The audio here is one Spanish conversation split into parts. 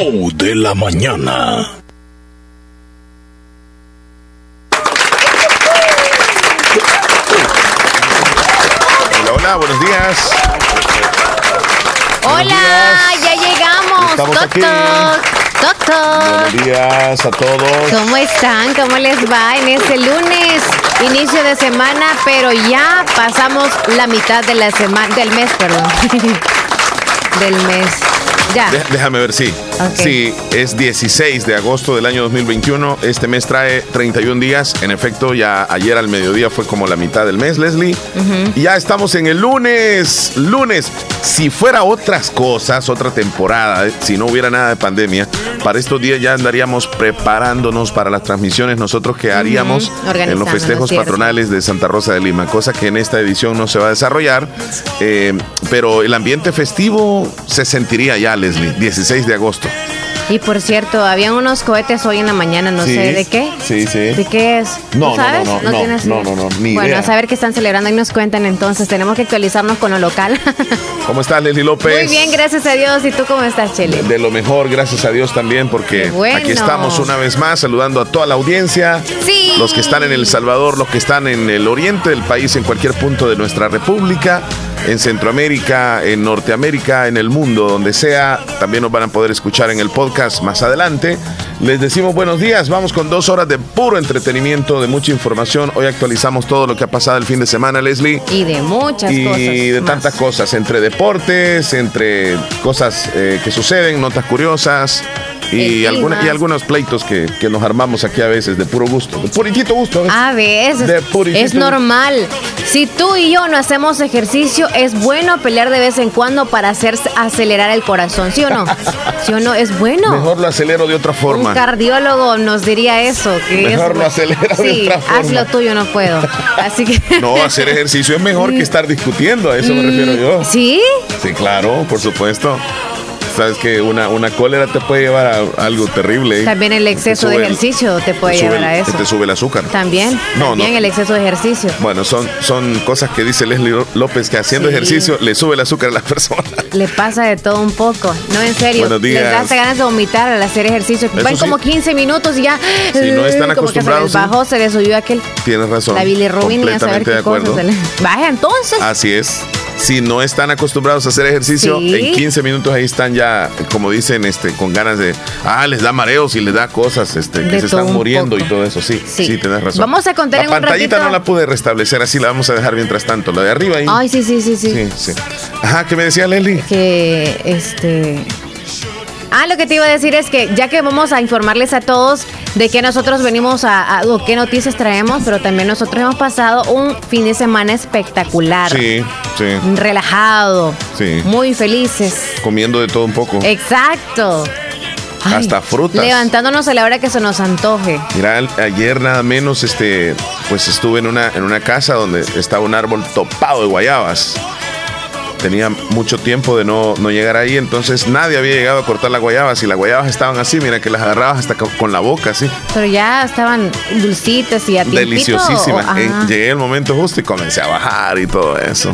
show de la mañana. Hola, hola, buenos días. Hola, ya llegamos. Estamos Toc, aquí. toc, toc, toc. Buenos días a todos. ¿Cómo están? ¿Cómo les va en este lunes? Inicio de semana, pero ya pasamos la mitad de la semana, del mes, perdón. del mes. Ya. De- déjame ver, sí. Sí, es 16 de agosto del año 2021. Este mes trae 31 días. En efecto, ya ayer al mediodía fue como la mitad del mes, Leslie. Y ya estamos en el lunes. Lunes. Si fuera otras cosas, otra temporada, eh, si no hubiera nada de pandemia, para estos días ya andaríamos preparándonos para las transmisiones nosotros que haríamos en los festejos patronales de Santa Rosa de Lima, cosa que en esta edición no se va a desarrollar, eh, pero el ambiente festivo se sentiría ya, Leslie, 16 de agosto. Y por cierto, habían unos cohetes hoy en la mañana, no Sí, sé de qué. sí, sí. ¿De qué es? No, ¿Tú no, sabes? no, no, no, no, idea? no, no, ni Bueno, idea. a saber qué están celebrando y nos cuentan entonces. Tenemos que actualizarnos con lo local. ¿Cómo estás, Leslie López? Muy bien, gracias a Dios. ¿Y tú cómo estás, Chele? De lo mejor, gracias a Dios también, porque bueno. aquí estamos una vez más saludando a toda la audiencia. Sí. Los que están en El Salvador, los que están en el oriente del país, en cualquier punto de nuestra república, en Centroamérica, en Norteamérica, en el mundo, donde sea, también nos van a poder escuchar en el podcast más adelante. Les decimos buenos días, vamos con dos horas de puro entretenimiento, de mucha información. Hoy actualizamos todo lo que ha pasado el fin de semana, Leslie Y de muchas y cosas. de más. tantas cosas, entre deportes, entre cosas eh, que suceden, notas curiosas y, alguna- y algunos pleitos que, que nos armamos aquí a veces de puro gusto, de puritito gusto. a veces. A es normal. Si tú y yo no hacemos ejercicio, es bueno pelear de vez en cuando para hacer acelerar el corazón, ¿sí o no? ¿Sí o no? Es bueno. Mejor lo acelero de otra Un forma. cardiólogo nos diría eso. Que Mejor es- lo acelera de otra haz forma. lo tuyo, no puedo. Así que. No, hacer ejercicio es mejor que estar discutiendo, a eso me refiero yo. ¿Sí? Sí, claro, por supuesto. Sabes que una, una cólera te puede llevar a algo terrible. También el exceso de el- ejercicio te puede te llevar a eso. Te sube el azúcar. También. No, también no. el exceso de ejercicio. Bueno, son, son cosas que dice Leslie López que haciendo Sí. ejercicio le sube el azúcar a la persona. Le pasa de todo un poco. No, en serio. Buenos días. Les da hasta ganas de vomitar al hacer ejercicio. Eso Van sí. como 15 minutos y ya. Si no están como que acostumbrados, Se les bajó, se les subió aquel. Tienes razón. La bilirrubina y a saber qué de cosas. acuerdo. se les- Vaya, entonces. Así es. Si no están acostumbrados a hacer ejercicio, Sí. en 15 minutos ahí están ya, como dicen, este, con ganas de, ah, les da mareos y les da cosas, este, que se están muriendo poco. y todo eso. Sí, sí, Sí. tienes razón. Vamos a contar la en un pantallita ratito- no la pude restablecer, así la vamos a dejar mientras tanto. La de arriba ahí. Ay, sí, sí, sí, sí. sí, sí. Ajá, ¿qué me decía Leslie? que este Ah, lo que te iba a decir es que ya que vamos a informarles a todos de que nosotros venimos a, a- o qué noticias traemos, pero también nosotros hemos pasado un fin de semana espectacular, Sí, sí, relajado, Sí. muy felices. comiendo de todo un poco. Exacto. Hasta frutas. Levantándonos a la hora que se nos antoje. Mira, ayer nada menos, este, pues estuve en una, en una casa donde estaba un árbol topado de guayabas. Tenía mucho tiempo de no, no llegar ahí, entonces nadie había llegado a cortar las guayabas y las guayabas estaban así, mira que las agarrabas hasta co- con la boca, así, Pero ya estaban dulcitas y a deliciosísimas. o- En- ajá. llegué el momento justo y comencé a bajar y todo eso.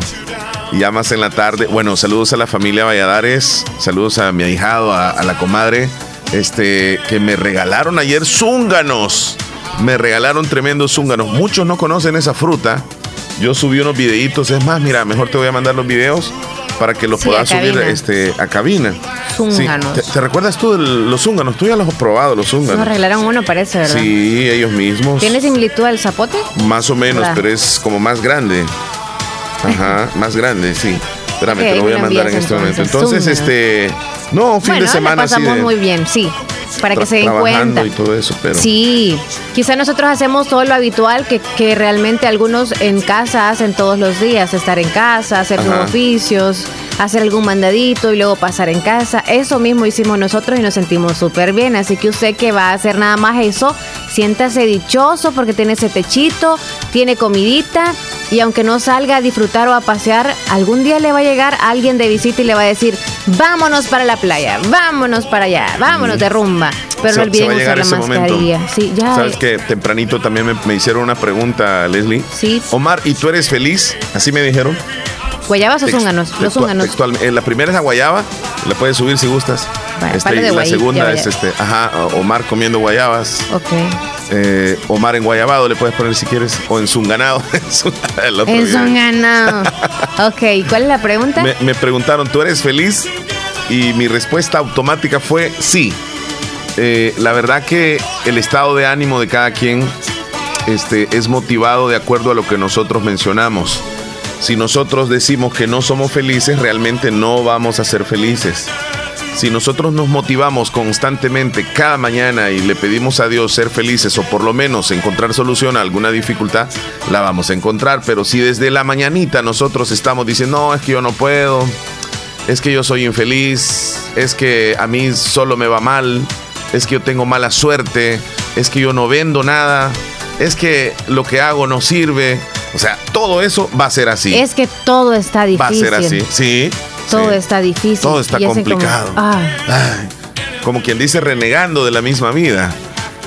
Y ya más en la tarde, bueno, saludos a la familia Valladares, saludos a mi ahijado, a, a la comadre, este, que me regalaron ayer zúnganos. Me regalaron tremendos zúnganos. Muchos no conocen esa fruta. Yo subí unos videitos, es más, mira, mejor te voy a mandar los videos para que los Sí, puedas subir cabina. este, a cabina. Zúnganos. Sí. ¿Te, te recuerdas tú de los zúnganos? Tú ya los has probado, los Nos zúnganos. regalaron uno, parece, ¿verdad? Sí, ellos mismos. ¿Tiene similitud al zapote? Más o menos, ¿Verdad? pero es como más grande. Ajá, más grande, sí. Espérame, Ok, te lo voy a mandar en este momento. entonces, Entonces, este. No, fin bueno, de semana pasamos de- muy bien, sí. Para que se den cuenta. y todo eso, pero. Sí, quizá nosotros hacemos todo lo habitual que, que realmente algunos en casa hacen todos los días, estar en casa, hacer sus Ajá. oficios, hacer algún mandadito y luego pasar en casa. Eso mismo hicimos nosotros y nos sentimos súper bien. Así que usted que va a hacer nada más eso, siéntase dichoso porque tiene ese techito, tiene comidita y aunque no salga a disfrutar o a pasear, algún día le va a llegar alguien de visita y le va a decir, vámonos para la playa, vámonos para allá, vámonos de rumba. Pero Se- no olviden usar la mascarilla. Sí, ya. Sabes que tempranito también me, me hicieron una pregunta, Leslie. Sí. Omar, ¿y tú eres feliz? Así me dijeron. Guayabas o zúnganos, los zúnganos. eh, la primera es la guayaba, la puedes subir si gustas. Este, la segunda es este, ajá, Omar comiendo guayabas. Ok. Eh, Omar en guayabado le puedes poner si quieres, o en zunganado. en zunganado. ok, ¿cuál es la pregunta? Me, preguntaron, ¿tú eres feliz? Y mi respuesta automática fue sí. Eh, la verdad que el estado de ánimo de cada quien este, es motivado de acuerdo a lo que nosotros mencionamos. Si nosotros decimos que no somos felices, realmente no vamos a ser felices. Si nosotros nos motivamos constantemente cada mañana y le pedimos a Dios ser felices o por lo menos encontrar solución a alguna dificultad, la vamos a encontrar. Pero si desde la mañanita nosotros estamos diciendo, no, es que yo no puedo, es que yo soy infeliz, es que a mí solo me va mal, es que yo tengo mala suerte, es que yo no vendo nada, es que lo que hago no sirve. O sea, todo eso va a ser así. Es que todo está difícil. Va a ser así, sí. Todo está difícil. Todo está complicado. como quien dice, renegando de la misma vida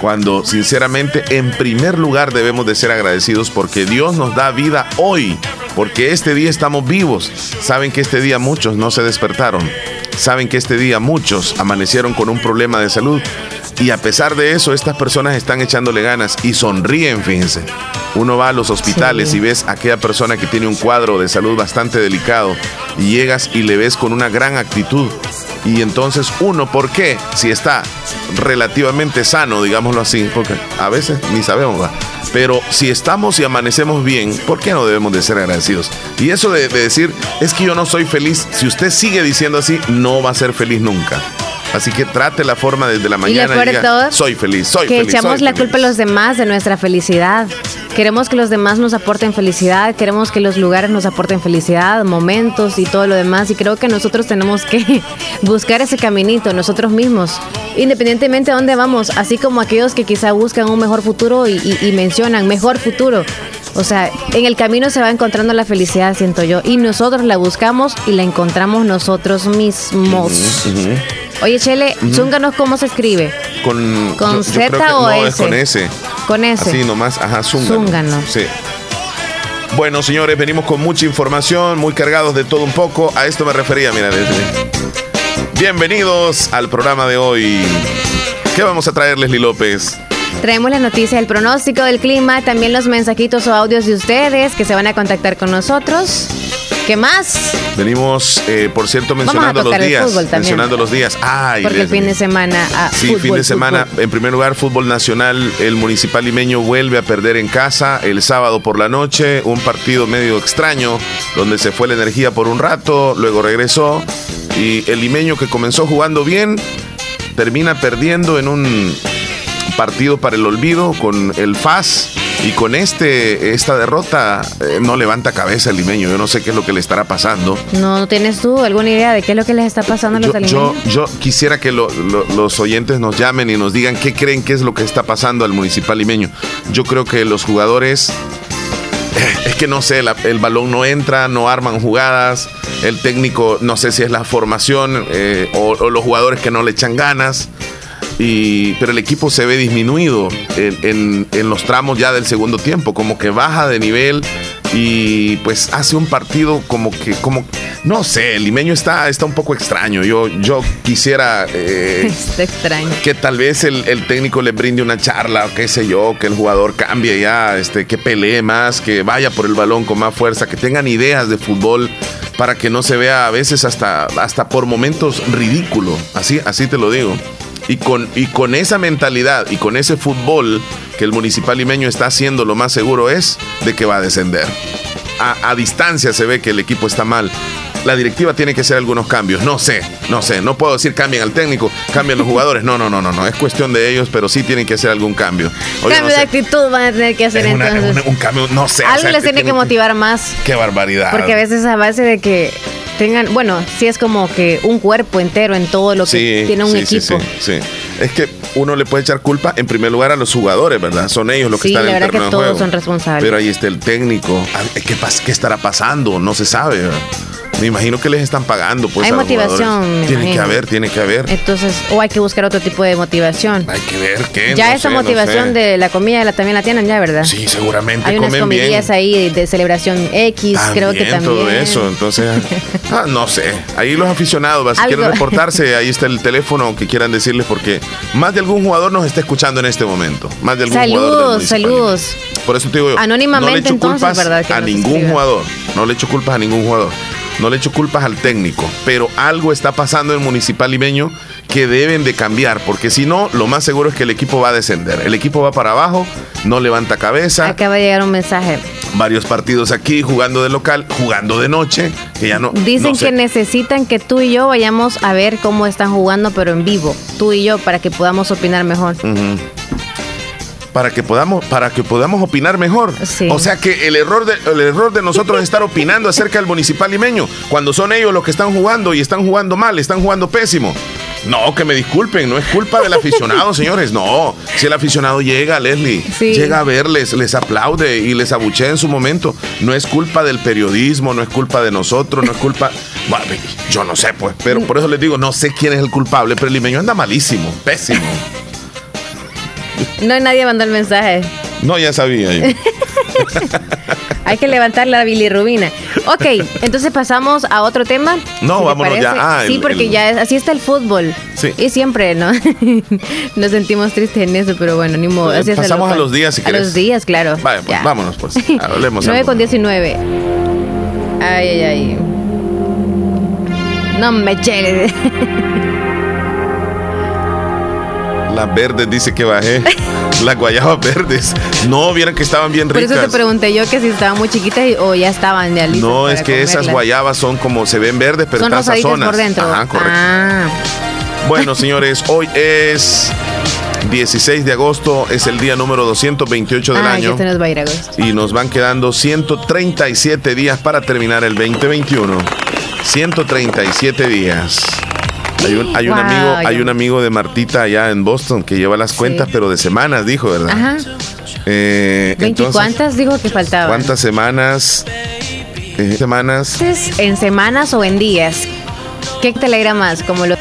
cuando sinceramente en primer lugar debemos de ser agradecidos porque Dios nos da vida hoy, porque este día estamos vivos. Saben que este día muchos no se despertaron, saben que este día muchos amanecieron con un problema de salud y a pesar de eso estas personas están echándole ganas y sonríen, fíjense. Uno va a los hospitales y ves a aquella persona que tiene un cuadro de salud bastante delicado y llegas y le ves con una gran actitud. Y entonces uno, ¿por qué? Si está relativamente sano, digámoslo así, porque a veces ni sabemos, pero si estamos y amanecemos bien, ¿por qué no debemos de ser agradecidos? Y eso de, de decir, es que yo no soy feliz, si usted sigue diciendo así, no va a ser feliz nunca. Así que trate la forma desde la mañana. Y, todo, soy feliz, soy que feliz. Que echamos la culpa a los demás de nuestra felicidad. Queremos que los demás nos aporten felicidad, queremos que los lugares nos aporten felicidad, momentos y todo lo demás. Y creo que nosotros tenemos que buscar ese caminito nosotros mismos, independientemente de dónde vamos, así como aquellos que quizá buscan un mejor futuro y, mencionan mejor futuro. O sea, en el camino se va encontrando la felicidad, siento yo, y nosotros la buscamos y la encontramos nosotros mismos. Oye, Chele, uh ¿cómo se escribe? Con, ¿Con Z o no, Es con S. Con S. Así nomás, ajá, Zúngano. Sí. Bueno, señores, venimos con mucha información, muy cargados de todo un poco. A esto me refería, mira. Bienvenidos al programa de hoy. ¿Qué vamos a traer, Leslie López? Traemos la noticia del pronóstico del clima, también los mensajitos o audios de ustedes que se van a contactar con nosotros. ¿Qué más? Venimos, eh, por cierto, mencionando los días. Mencionando los días. Ay, Porque el fin de semana. Ah, sí, fin de semana. En primer lugar, fútbol nacional. El municipal limeño vuelve a perder en casa el sábado por la noche. Un partido medio extraño, donde se fue la energía por un rato, luego regresó. Y el limeño que comenzó jugando bien, termina perdiendo en un partido para el olvido con el FAS y con este esta derrota eh, no levanta cabeza el limeño. Yo no sé qué es lo que le estará pasando. No, ¿tienes tú alguna idea de qué es lo que les está pasando a los yo, yo, quisiera que los oyentes nos llamen y nos digan qué creen que es lo que está pasando al municipal limeño. Yo creo que los jugadores eh, es que no sé, el balón no entra, no arman jugadas, el técnico no sé si es la formación eh, o, los jugadores que no le echan ganas pero el equipo se ve disminuido en, los tramos ya del segundo tiempo, como que baja de nivel y pues hace un partido como que, como, no sé, el limeño está, está un poco extraño. Yo, yo quisiera eh, extraño. que tal vez el, técnico le brinde una charla o qué sé yo, que el jugador cambie ya, este, que pelee más, que vaya por el balón con más fuerza, que tengan ideas de fútbol para que no se vea a veces hasta, hasta por momentos ridículo. Así, así te lo digo. Y con, y con esa mentalidad y con ese fútbol que el municipal limeño está haciendo, lo más seguro es de que va a descender. A, distancia se ve que el equipo está mal la directiva tiene que hacer algunos cambios. No sé, no sé, no puedo decir cambien al técnico, cambien los jugadores. No, no, no, no, no. Es cuestión de ellos, pero sí tienen que hacer algún cambio. cambio de actitud van a tener que hacer entonces. Un, cambio, no sé. Algo les tiene que motivar más. Qué barbaridad. Porque a veces a base de que tengan, bueno, sí es como que un cuerpo entero en todo lo que tiene un equipo. Sí, sí, es que uno le puede echar culpa en primer lugar a los jugadores, ¿verdad? Son ellos los que están en el terreno que todos son responsables. Pero ahí está el técnico. ¿Qué, ¿Qué estará pasando? No se sabe. Me imagino que les están pagando, pues. Hay a motivación, Tiene que haber, tiene que haber. Entonces, o hay que buscar otro tipo de motivación. Hay que ver qué. Ya no esa sé, no motivación sé. de la comida la, también la tienen ya, ¿verdad? Sí, seguramente Hay unas comen bien. comidillas ahí de celebración X, creo que también. todo eso, entonces, ah, no sé. Ahí los aficionados, si quieren reportarse, ahí está el teléfono que quieran decirles porque más de algún jugador nos está escuchando en este momento. Más de algún jugador. Saludos, Municipal saludos. Limeño. Por eso te digo yo, Anónimamente, no le echo entonces, culpas ¿verdad? Que a ningún escriban. jugador. No le echo culpas a ningún jugador. No le echo culpas al técnico, pero algo está pasando en Municipal Limeño que deben de cambiar, porque si no, lo más seguro es que el equipo va a descender. El equipo va para abajo, no levanta cabeza Acaba de llegar un mensaje. varios partidos aquí jugando de local, jugando de noche, que ya no. Dicen no sé. que necesitan que tú y yo vayamos a ver cómo están jugando, pero en vivo. Tú y yo, para que podamos opinar mejor. Ujú. Para que podamos, para que podamos opinar mejor. Sí. O sea que el error de, el error de nosotros es estar opinando acerca del municipal limeño, cuando son ellos los que están jugando y están jugando mal, están jugando pésimo. No, que me disculpen, no es culpa del aficionado, señores. No, si el aficionado llega, Leslie, Sí. llega a verles, les aplaude y les abuchea en su momento. No es culpa del periodismo, no es culpa de nosotros, no es culpa. Bueno, yo no sé, pues, pero por eso les digo, no sé quién es el culpable, pero el limeño anda malísimo, pésimo. No, nadie mandó el mensaje. No, ya sabía yo. Hay que levantar la bilirrubina. Ok, entonces pasamos a otro tema. No, ¿si te vámonos ya. Ah, sí, el- porque el- ya es- así está el fútbol. Sí. Y siempre, ¿no? Nos sentimos tristes en eso, pero bueno, ni modo. Así Pasamos a los días, si A querés. los días, claro. Vaya, pues, vámonos, pues. Hablemos 9 algo. con 19. Ay, ay, ay. No me cheles. Las verdes dice que bajé. Las guayabas verdes. No, vieran que estaban bien Por eso ricas. te pregunté yo que si estaban muy chiquitas o ya estaban ya listas No, es que esas guayabas son como se ven verdes, pero Son están sazonas. por dentro. Ajá, correcto. Ah, Bueno, señores, hoy es 16 de agosto, es el día número 228 del ah, año. ya se nos va a ir agosto. Y nos van quedando 137 días para terminar el 2021. 137 días. Hay un, hay un Wow, amigo, hay un amigo de Martita allá en Boston que lleva las cuentas, pero de semanas, dijo, ¿verdad? Ajá. Eh, ¿20 entonces, cuántas dijo que faltaban? ¿Cuántas semanas? Eh, semanas. ¿En semanas o en días? ¿Qué te alegra más? Como los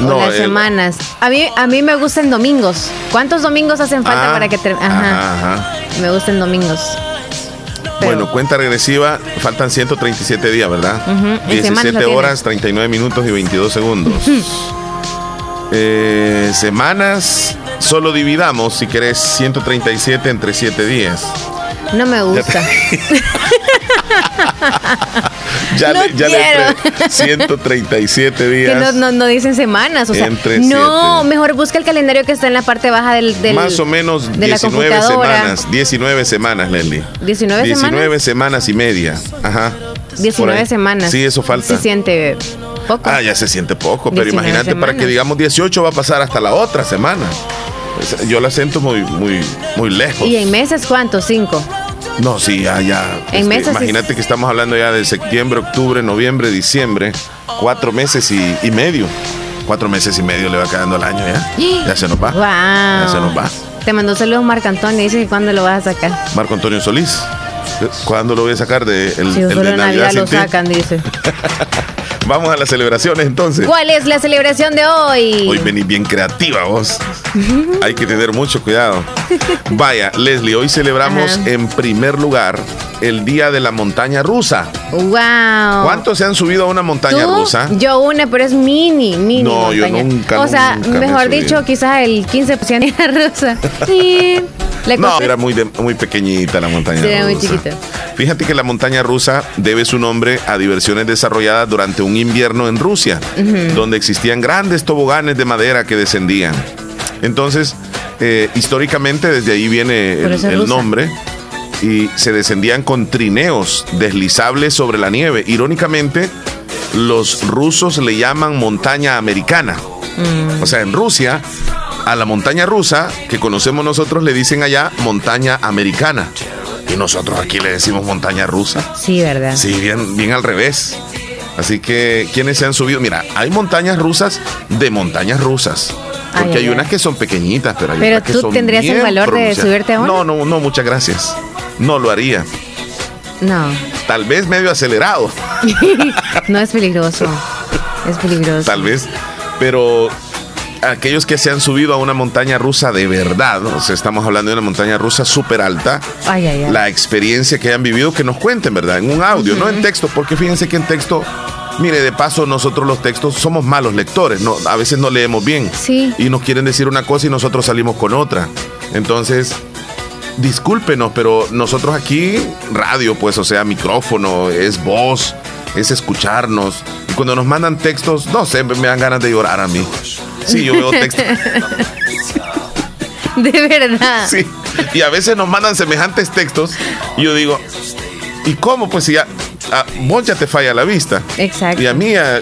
o las el- semanas. A mí, a mí me gustan domingos. ¿Cuántos domingos hacen falta Ah, para que te... Ajá, ajá. Me gustan domingos. Bueno, cuenta regresiva, faltan 137 días, ¿verdad? En semanas 17 lo tienes. horas, 39 minutos y 22 segundos. Eh, semanas, solo dividamos, si querés, 137 entre 7 días. No me gusta. Ya No le, ya le quiero. pre- 137 Que días. no, no, no dicen semanas. O sea, Entre no, siete. mejor busca el calendario que está en la parte baja del. del- Más o menos de la 19 computadora. semanas. 19 semanas, Leslie. 19 semanas. 19 semanas y media. Ajá. Por 19 ahí. semanas. Sí, eso falta. Se siente poco. Ah, ya se siente poco, pero 19 imagínate para que semanas. digamos 18 va a pasar hasta la otra semana. Pues, Yo la siento muy, muy, muy lejos. ¿Y en meses cuántos? Cinco. No, sí, ya, ya. En Este, meses imagínate es- que estamos hablando ya de septiembre, octubre, noviembre, diciembre. Cuatro meses y, y medio. Cuatro meses y medio le va quedando al año ya. Ya se nos va. Wow. Ya se nos va. Te mandó saludos Marco Antonio. Dice que cuándo lo vas a sacar. Marco Antonio Solís. ¿Cuándo lo voy a sacar de el, Si el de Navidad Navidad lo sacan, dice. Vamos a las celebraciones entonces. ¿Cuál es la celebración de hoy? Hoy venís bien creativa vos. Hay que tener mucho cuidado. Vaya, Leslie, hoy celebramos Ajá. en primer lugar el Día de la Montaña Rusa. Wow. ¿Cuántos se han subido a una montaña ¿Tú? rusa? Yo una, pero es mini, mini. No, yo nunca, O sea, nunca mejor dicho, quizás el 15% era rusa. No, era muy, de- muy pequeñita la montaña Sí, rusa. era muy chiquita. Fíjate que la montaña rusa debe su nombre a diversiones desarrolladas durante un invierno en Rusia, donde existían grandes toboganes de madera que descendían. Entonces, eh, históricamente desde ahí viene el, nombre y se descendían con trineos deslizables sobre la nieve. Irónicamente, los rusos le llaman montaña americana. Mm. O sea, en Rusia, a la montaña rusa que conocemos nosotros le dicen allá montaña americana. Y nosotros aquí le decimos montaña rusa. Sí, ¿verdad? Sí, bien, bien al revés. Así que, ¿quiénes se han subido? Mira, hay montañas rusas de montañas rusas. Porque Ay, hay ay, unas ay. que son pequeñitas, pero hay Pero otras que tú son tendrías el valor de subirte a una. No, no, no, muchas gracias. No lo haría. No. Tal vez medio acelerado. no es peligroso. Es peligroso. Tal vez. Pero aquellos que se han subido a una montaña rusa de verdad, o sea, estamos hablando de una montaña rusa súper alta, ay, ay, ay. la experiencia que hayan vivido, que nos cuenten, ¿verdad? En un audio, no en texto, porque fíjense que en texto Mire, de paso, nosotros los textos somos malos lectores, no, a veces no leemos bien. Sí. Y nos quieren decir una cosa y nosotros salimos con otra. Entonces, discúlpenos, pero nosotros aquí, radio, pues, o sea, micrófono, es voz, es escucharnos. Y cuando nos mandan textos, no sé, me dan ganas de llorar a mí. Sí, yo veo textos. de verdad. Sí. Y a veces nos mandan semejantes textos y yo digo, ¿y cómo? Pues si ya a vos ya te falla la vista. Exacto. Y a mí ya,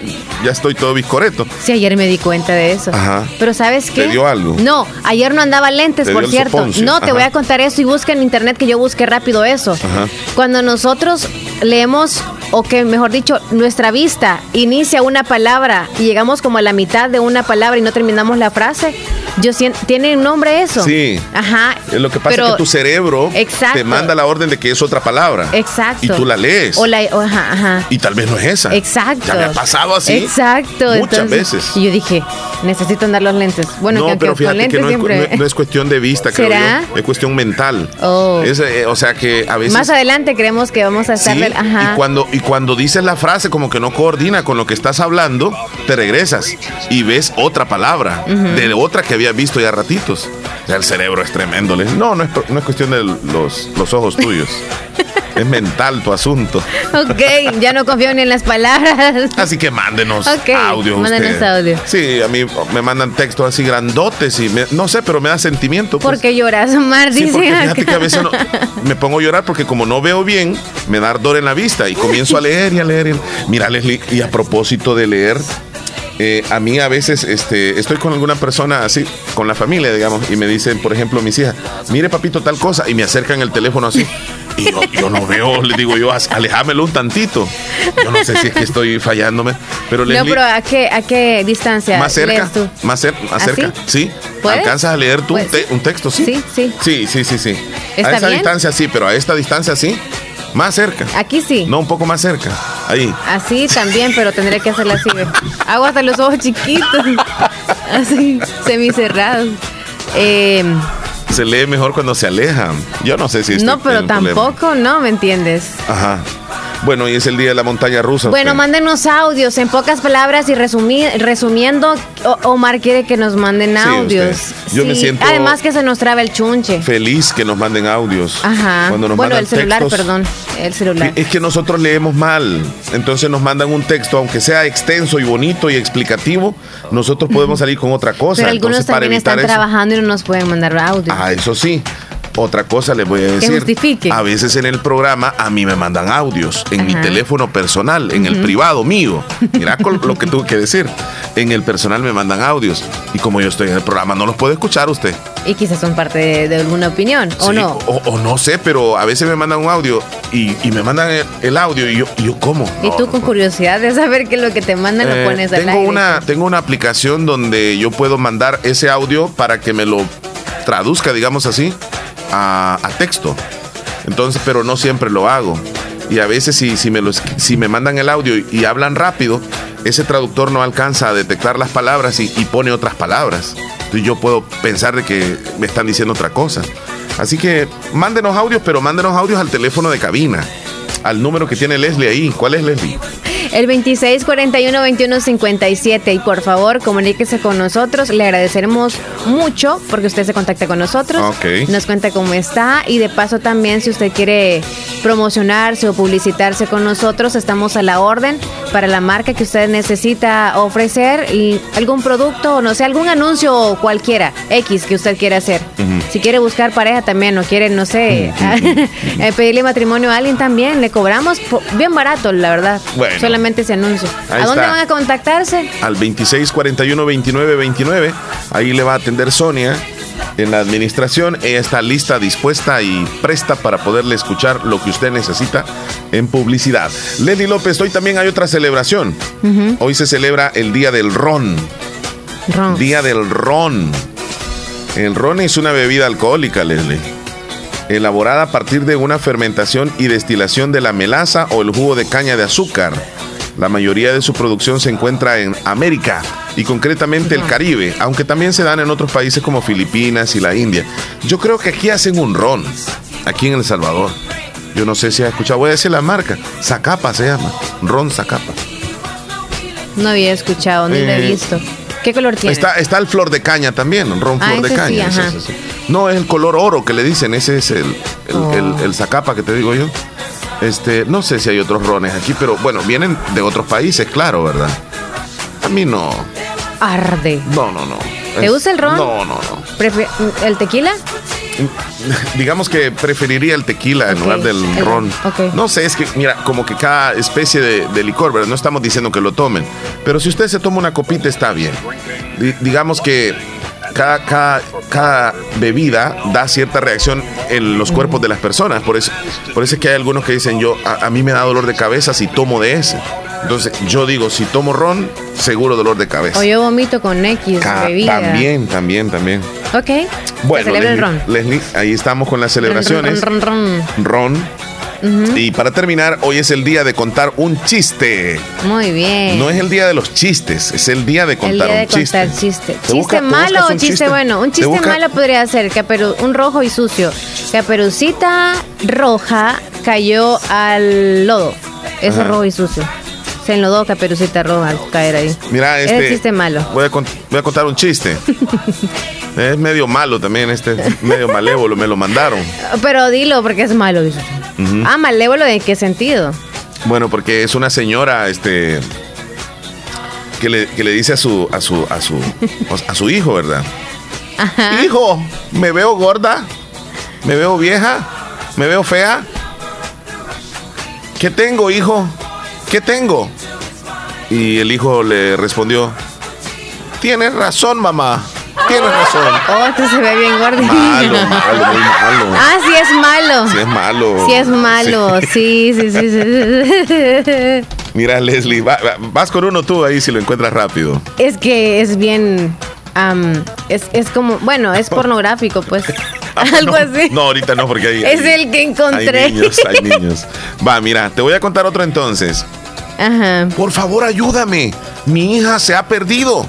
estoy todo viscoreto. Sí, ayer me di cuenta de eso. Ajá. Pero ¿sabes qué? ¿Te dio algo? No, ayer no andaba lentes, por cierto. No, te voy a contar eso y busca en internet que yo busque rápido eso. Ajá. Cuando nosotros leemos o que mejor dicho, nuestra vista inicia una palabra y llegamos como a la mitad de una palabra y no terminamos la frase, yo ¿tiene un nombre eso? Sí. Ajá. Lo que pasa es que tu cerebro te manda la orden de que es otra palabra. Exacto. Y tú la lees. O la, ajá, ajá. Y tal vez no es esa. Exacto. Ya me ha pasado así. Exacto. Muchas veces. Y yo dije, necesito andar los lentes. Bueno, no, que pero fíjate lentes que no siempre... es, no es, cuestión de vista, creo ¿Será? yo. Es cuestión mental. Oh. Es, eh, o sea que a veces. Más adelante creemos que vamos a estar. Sí, ajá. Y cuando, y cuando dices la frase como que no coordina con lo que estás hablando, te regresas y ves otra palabra de otra que habías visto ya ratitos. el cerebro es tremendo. No, no es, no es cuestión de los, los ojos tuyos. Es mental tu asunto. Ok, ya no confío ni en las palabras. Así que mándenos okay, audio. Mándenos audio. Sí, a mí me mandan textos así grandotes y no sé, pero me da sentimiento. Pues. ¿Por qué lloras, Omar? Sí, porque fíjate que a veces me pongo a llorar porque como no veo bien, me da ardor en la vista y comienzo a leer y a leer. Y, mira, Leslie, y a propósito de leer, eh, a mí a veces este, estoy con alguna persona así, con la familia, digamos, y me dicen, por ejemplo, mis hijas, mire papito tal cosa, y me acercan el teléfono así. Y yo, no veo, le digo yo, alejámelo un tantito. Yo no sé si es que estoy fallándome, pero No, pero ¿a qué, a qué distancia? Más cerca, tú? más, cer más ¿Ah, cerca, sí. ¿Alcanzas a leer tú un, un, texto? Sí, sí, sí. Sí, sí, sí, sí. ¿Está a esa bien? distancia sí, pero a esta distancia sí. Más cerca. Aquí sí. No, un poco más cerca. Ahí. Así también, pero tendré que hacerla así. Hago hasta los ojos chiquitos. Así, semicerrados. Eh, se lee mejor cuando se alejan. Yo no sé si es No, pero tampoco, ¿no? ¿Me entiendes? Ajá. Bueno, hoy es el día de la montaña rusa. Bueno, usted. mándenos audios, en pocas palabras y resumir, resumiendo, Omar quiere que nos manden audios. Sí, Yo sí. me siento. Además que se nos traba el chunche. Feliz que nos manden audios. Ajá. Cuando nos bueno, mandan el celular, textos, perdón. El celular. Es que nosotros leemos mal. Entonces nos mandan un texto, aunque sea extenso y bonito y explicativo, nosotros podemos salir con otra cosa. Pero algunos Entonces, también están eso, trabajando y no nos pueden mandar audio. Ah, eso sí. Otra cosa les voy a decir. Que justifique. A veces en el programa a mí me mandan audios en mi teléfono personal, en el privado mío. Mira con lo que tuve que decir. En el personal me mandan audios. Y como yo estoy en el programa, no los puede escuchar usted. Y quizás son parte de, de alguna opinión, ¿o no? O, o no sé, pero a veces me mandan un audio y, y me mandan el, el audio y yo, y yo ¿cómo? Y No, tú con puedo. curiosidad de saber qué es lo que te mandan Eh, lo pones al tengo aire. una tengo una aplicación donde yo puedo mandar ese audio para que me lo traduzca digamos así a, texto. Entonces pero no siempre lo hago. Y a veces si, si me lo, esc- si me mandan el audio y, hablan rápido ese traductor no alcanza a detectar las palabras y, y pone otras palabras. Entonces yo puedo pensar de que me están diciendo otra cosa. Así que mándenos audios pero mándenos audios al teléfono de cabina. Al número que tiene Leslie ahí. ¿cuál es Leslie? El 2641-2157. Y por favor, comuníquese con nosotros. Le agradeceremos mucho porque usted se contacta con nosotros. Nos cuenta cómo está. Y de paso también, si usted quiere promocionarse o publicitarse con nosotros, estamos a la orden para la marca que usted necesita ofrecer y algún producto o no sé, algún anuncio cualquiera, X que usted quiera hacer. Si quiere buscar pareja también o quiere, no sé, eh, pedirle matrimonio a alguien también, le cobramos bien barato, la verdad. Bueno. Solamente ese anuncio. Ahí ¿A dónde está. van a contactarse? al 2641 29 29. Ahí le va a atender Sonia en la administración. Ella está lista, dispuesta y presta para poderle escuchar lo que usted necesita en publicidad. Lenny López, hoy también hay otra celebración. Hoy se celebra el Día del Ron. Ron. Día del Ron. El ron es una bebida alcohólica, Leslie. elaborada a partir de una fermentación y destilación de la melaza o el jugo de caña de azúcar. La mayoría de su producción se encuentra en América y concretamente el Caribe, aunque también se dan en otros países como Filipinas y la India. Yo creo que aquí hacen un ron, aquí en El Salvador. Yo no sé si has escuchado, voy a decir la marca. Zacapa se llama, ron Zacapa. No había escuchado ni lo he Eh, visto. ¿Qué color tiene? Está, está el flor de caña también, ron Ah, flor de sí, caña. ese, ajá. ese, ese. No, es el color oro que le dicen, ese es el, el, Oh. el- el zacapa que te digo yo. Este, no sé si hay otros rones aquí, pero bueno, vienen de otros países, claro, ¿verdad? A mí no, Arde. no, no, no. ¿Te gusta el ron? No, no, no. ¿El tequila? Digamos que preferiría el tequila en lugar del el ron. No sé, es que, mira, como que cada especie de, de licor, ¿verdad? No estamos diciendo que lo tomen. Pero si usted se toma una copita, está bien. Di- digamos que cada, cada, cada bebida da cierta reacción en los cuerpos de las personas. Por eso, por eso es que hay algunos que dicen, yo, a, a mí me da dolor de cabeza si tomo de ese. Entonces, yo digo, si tomo ron, seguro dolor de cabeza. O yo vomito con X Ca- bebida. También, también, también. Ok. Bueno, el ron. Leslie, ahí estamos con las celebraciones. Ron, ron, ron, ron. Y para terminar, hoy es el día de contar un chiste. Muy bien. No es el día de los chistes, es el día de el contar de un chiste. contar chiste. ¿Te ¿Chiste busca- malo o chiste, bueno? Un ¿Te chiste malo podría ser caperu- un rojo y sucio. Caperucita roja cayó al lodo. Eso Ajá. es rojo y sucio. Se enlodó Caperucita roja al caer ahí. Mira, Es este. el chiste malo. Voy a, cont- voy a contar un chiste. es medio malo también, este. Medio malévolo, me lo mandaron. Pero dilo porque es malo. dice. Ah, malévolo, ¿en qué sentido? Bueno, porque es una señora, este. Que le, que le dice a su, a su, a su, a su hijo, ¿verdad? Hijo, me veo gorda, me veo vieja, me veo fea. ¿Qué tengo, hijo? ¿Qué tengo? Y el hijo le respondió, tienes razón, mamá, tienes razón. Oh, este se ve bien gordito. Malo, malo, muy malo. Ah, sí es malo. Sí es malo. Sí es malo, sí, sí, sí, sí. sí. Mira, Leslie, va- va- vas con uno tú ahí si lo encuentras rápido. Es que es bien. es, es como. Bueno, es pornográfico, pues. Algo Ah, no, así. No, ahorita no, porque hay. Es hay- el que encontré. Hay niños, hay niños. Va, mira, te voy a contar otro entonces. Ajá. Por favor, ayúdame. Mi hija se ha perdido.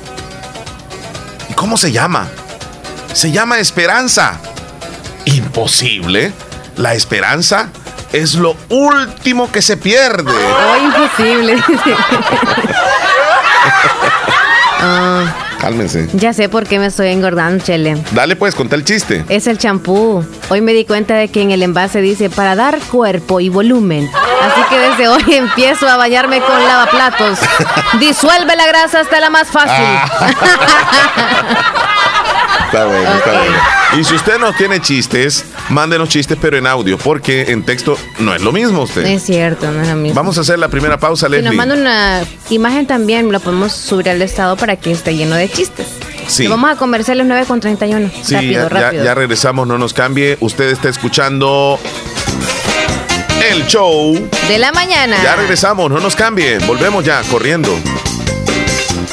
¿Y cómo se llama? Se llama Esperanza. Imposible. La esperanza es lo último que se pierde. Oh, imposible. Ah, Cálmense. ya sé por qué me estoy engordando, Chele. Dale pues, conta el chiste. Es el champú. Hoy me di cuenta de que en el envase dice para dar cuerpo y volumen. Así que desde hoy empiezo a bañarme con lavaplatos. Disuelve la grasa hasta la más fácil. Está bueno, está bueno. Y si usted no tiene chistes, mándenos chistes, pero en audio, porque en texto no es lo mismo usted. Es cierto, no es lo mismo. Vamos a hacer la primera pausa, Si Leslie. nos manda una imagen también, lo podemos subir al estado para que esté lleno de chistes. Sí. Vamos a comerciales 9 con 31. Sí, rápido, ya- rápido. ya regresamos, no nos cambie. Usted está escuchando el show. de la mañana. Ya regresamos, no nos cambie. Volvemos ya, corriendo.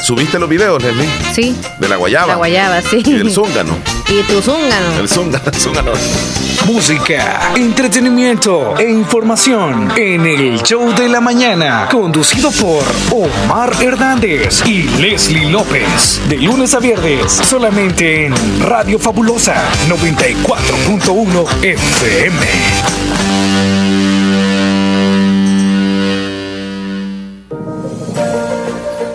¿Subiste los videos, Leslie? Sí. De la guayaba. La guayaba, sí. Y del zúngano. Y tu zúngano. El zúngano, el zúngano. Música, entretenimiento e información en el show de la mañana, conducido por Omar Hernández y Leslie López. De lunes a viernes, solamente en Radio Fabulosa 94.1 FM.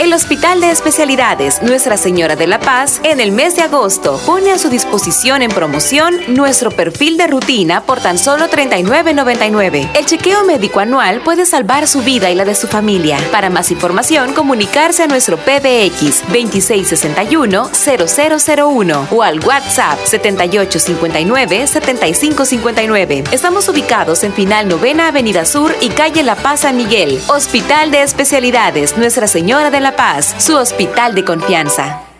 El Hospital de Especialidades Nuestra Señora de la Paz en el mes de agosto pone a su disposición en promoción nuestro perfil de rutina por tan solo $39.99. El chequeo médico anual puede salvar su vida y la de su familia. Para más información, comunicarse a nuestro PBX 2661-0001 o al WhatsApp 7859-7559. Estamos ubicados en Final Novena Avenida Sur y Calle La Paz San Miguel. Hospital de Especialidades Nuestra Señora de la Paz, su hospital de confianza.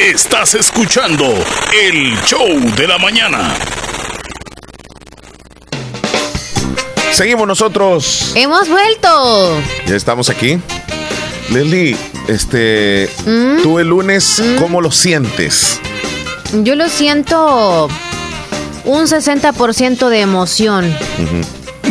Estás escuchando el show de la mañana. Seguimos nosotros. Hemos vuelto. Ya estamos aquí. Leslie, este, ¿Mm? tú el lunes, ¿cómo lo sientes? Yo lo siento un 60% de emoción.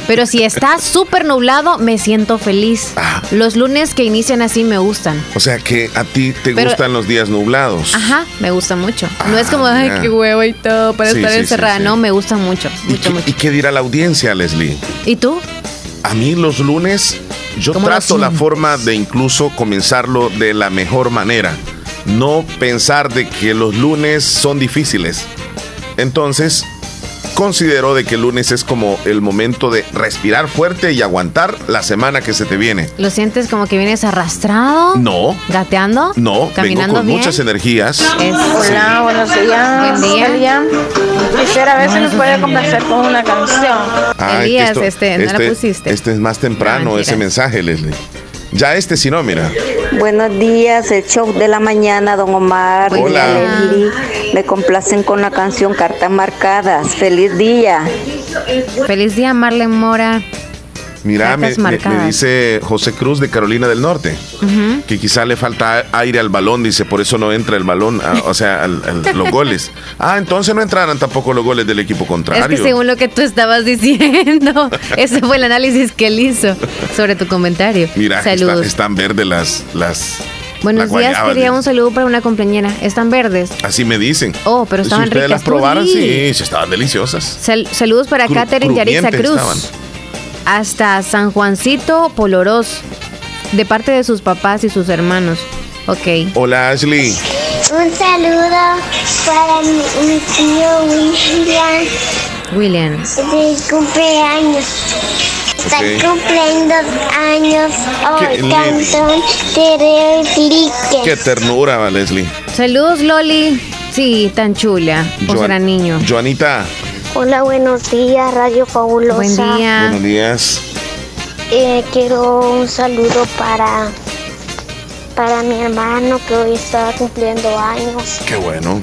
Pero si está súper nublado, me siento feliz. Ah. Los lunes que inician así me gustan. O sea que a ti te Pero- gustan los días nublados. Ajá, me gusta mucho. no es como, Ah, ay, mira. qué huevo y todo para Sí, estar sí, encerrada. sí. No, me gusta mucho, ¿Y mucho, qué, mucho. y qué dirá la audiencia, Leslie? ¿Y tú? A mí los lunes yo ¿Cómo lo trato la forma de incluso comenzarlo de la mejor manera. No pensar de que los lunes son difíciles. Entonces, considero de que el lunes es como el momento de respirar fuerte y aguantar la semana que se te viene. ¿Lo sientes como que vienes arrastrado? No, ¿Gateando? no, vengo ¿Caminando con bien? muchas energías. Es- Hola, buenos días. Buen día. Elia. Quisiera ver si nos puede complacer con una canción. Ah, Elías, que este, no la pusiste. Este es más temprano, No, ese mensaje, Leslie. Ya este, si no, mira. Buenos días, el show de la mañana, don Omar. Día. Leslie. Me complacen con la canción Cartas Marcadas. Feliz día. Feliz día, Marlene Mora. Mira, me, me- dice José Cruz de Carolina del Norte que quizá le falta aire al balón, dice, por eso no entra el balón, a- o sea, al- al- los goles. Ah, entonces no entrarán tampoco los goles del equipo Es contrario. que según lo que tú estabas diciendo, ese fue el análisis que él hizo sobre tu comentario. Mira, que Saludos. está- están verdes las... las Buenos días, guayabas, quería un saludo para una compañera. ¿Están verdes? Así me dicen. Oh, pero estaban si ustedes ricas. las probaran, sí, sí, estaban deliciosas. Sal- saludos para Cru- Catherine Yarixa crujientes Cruz. estaban. Hasta San Juancito Poloros. De parte de sus papás y sus hermanos. Ok. Hola, Ashley. Un saludo para mi, mi tío William William. de cumpleaños. Está cumpliendo años hoy. Cantón Lique. Qué ternura, Leslie. Saludos, Loli. Sí, tan chula. O Joan- será niño. Joanita, Hola, buenos días, Radio Fabulosa. Buen día. buenos días. Eh, quiero un saludo para, para mi hermano que hoy está cumpliendo años. Qué bueno.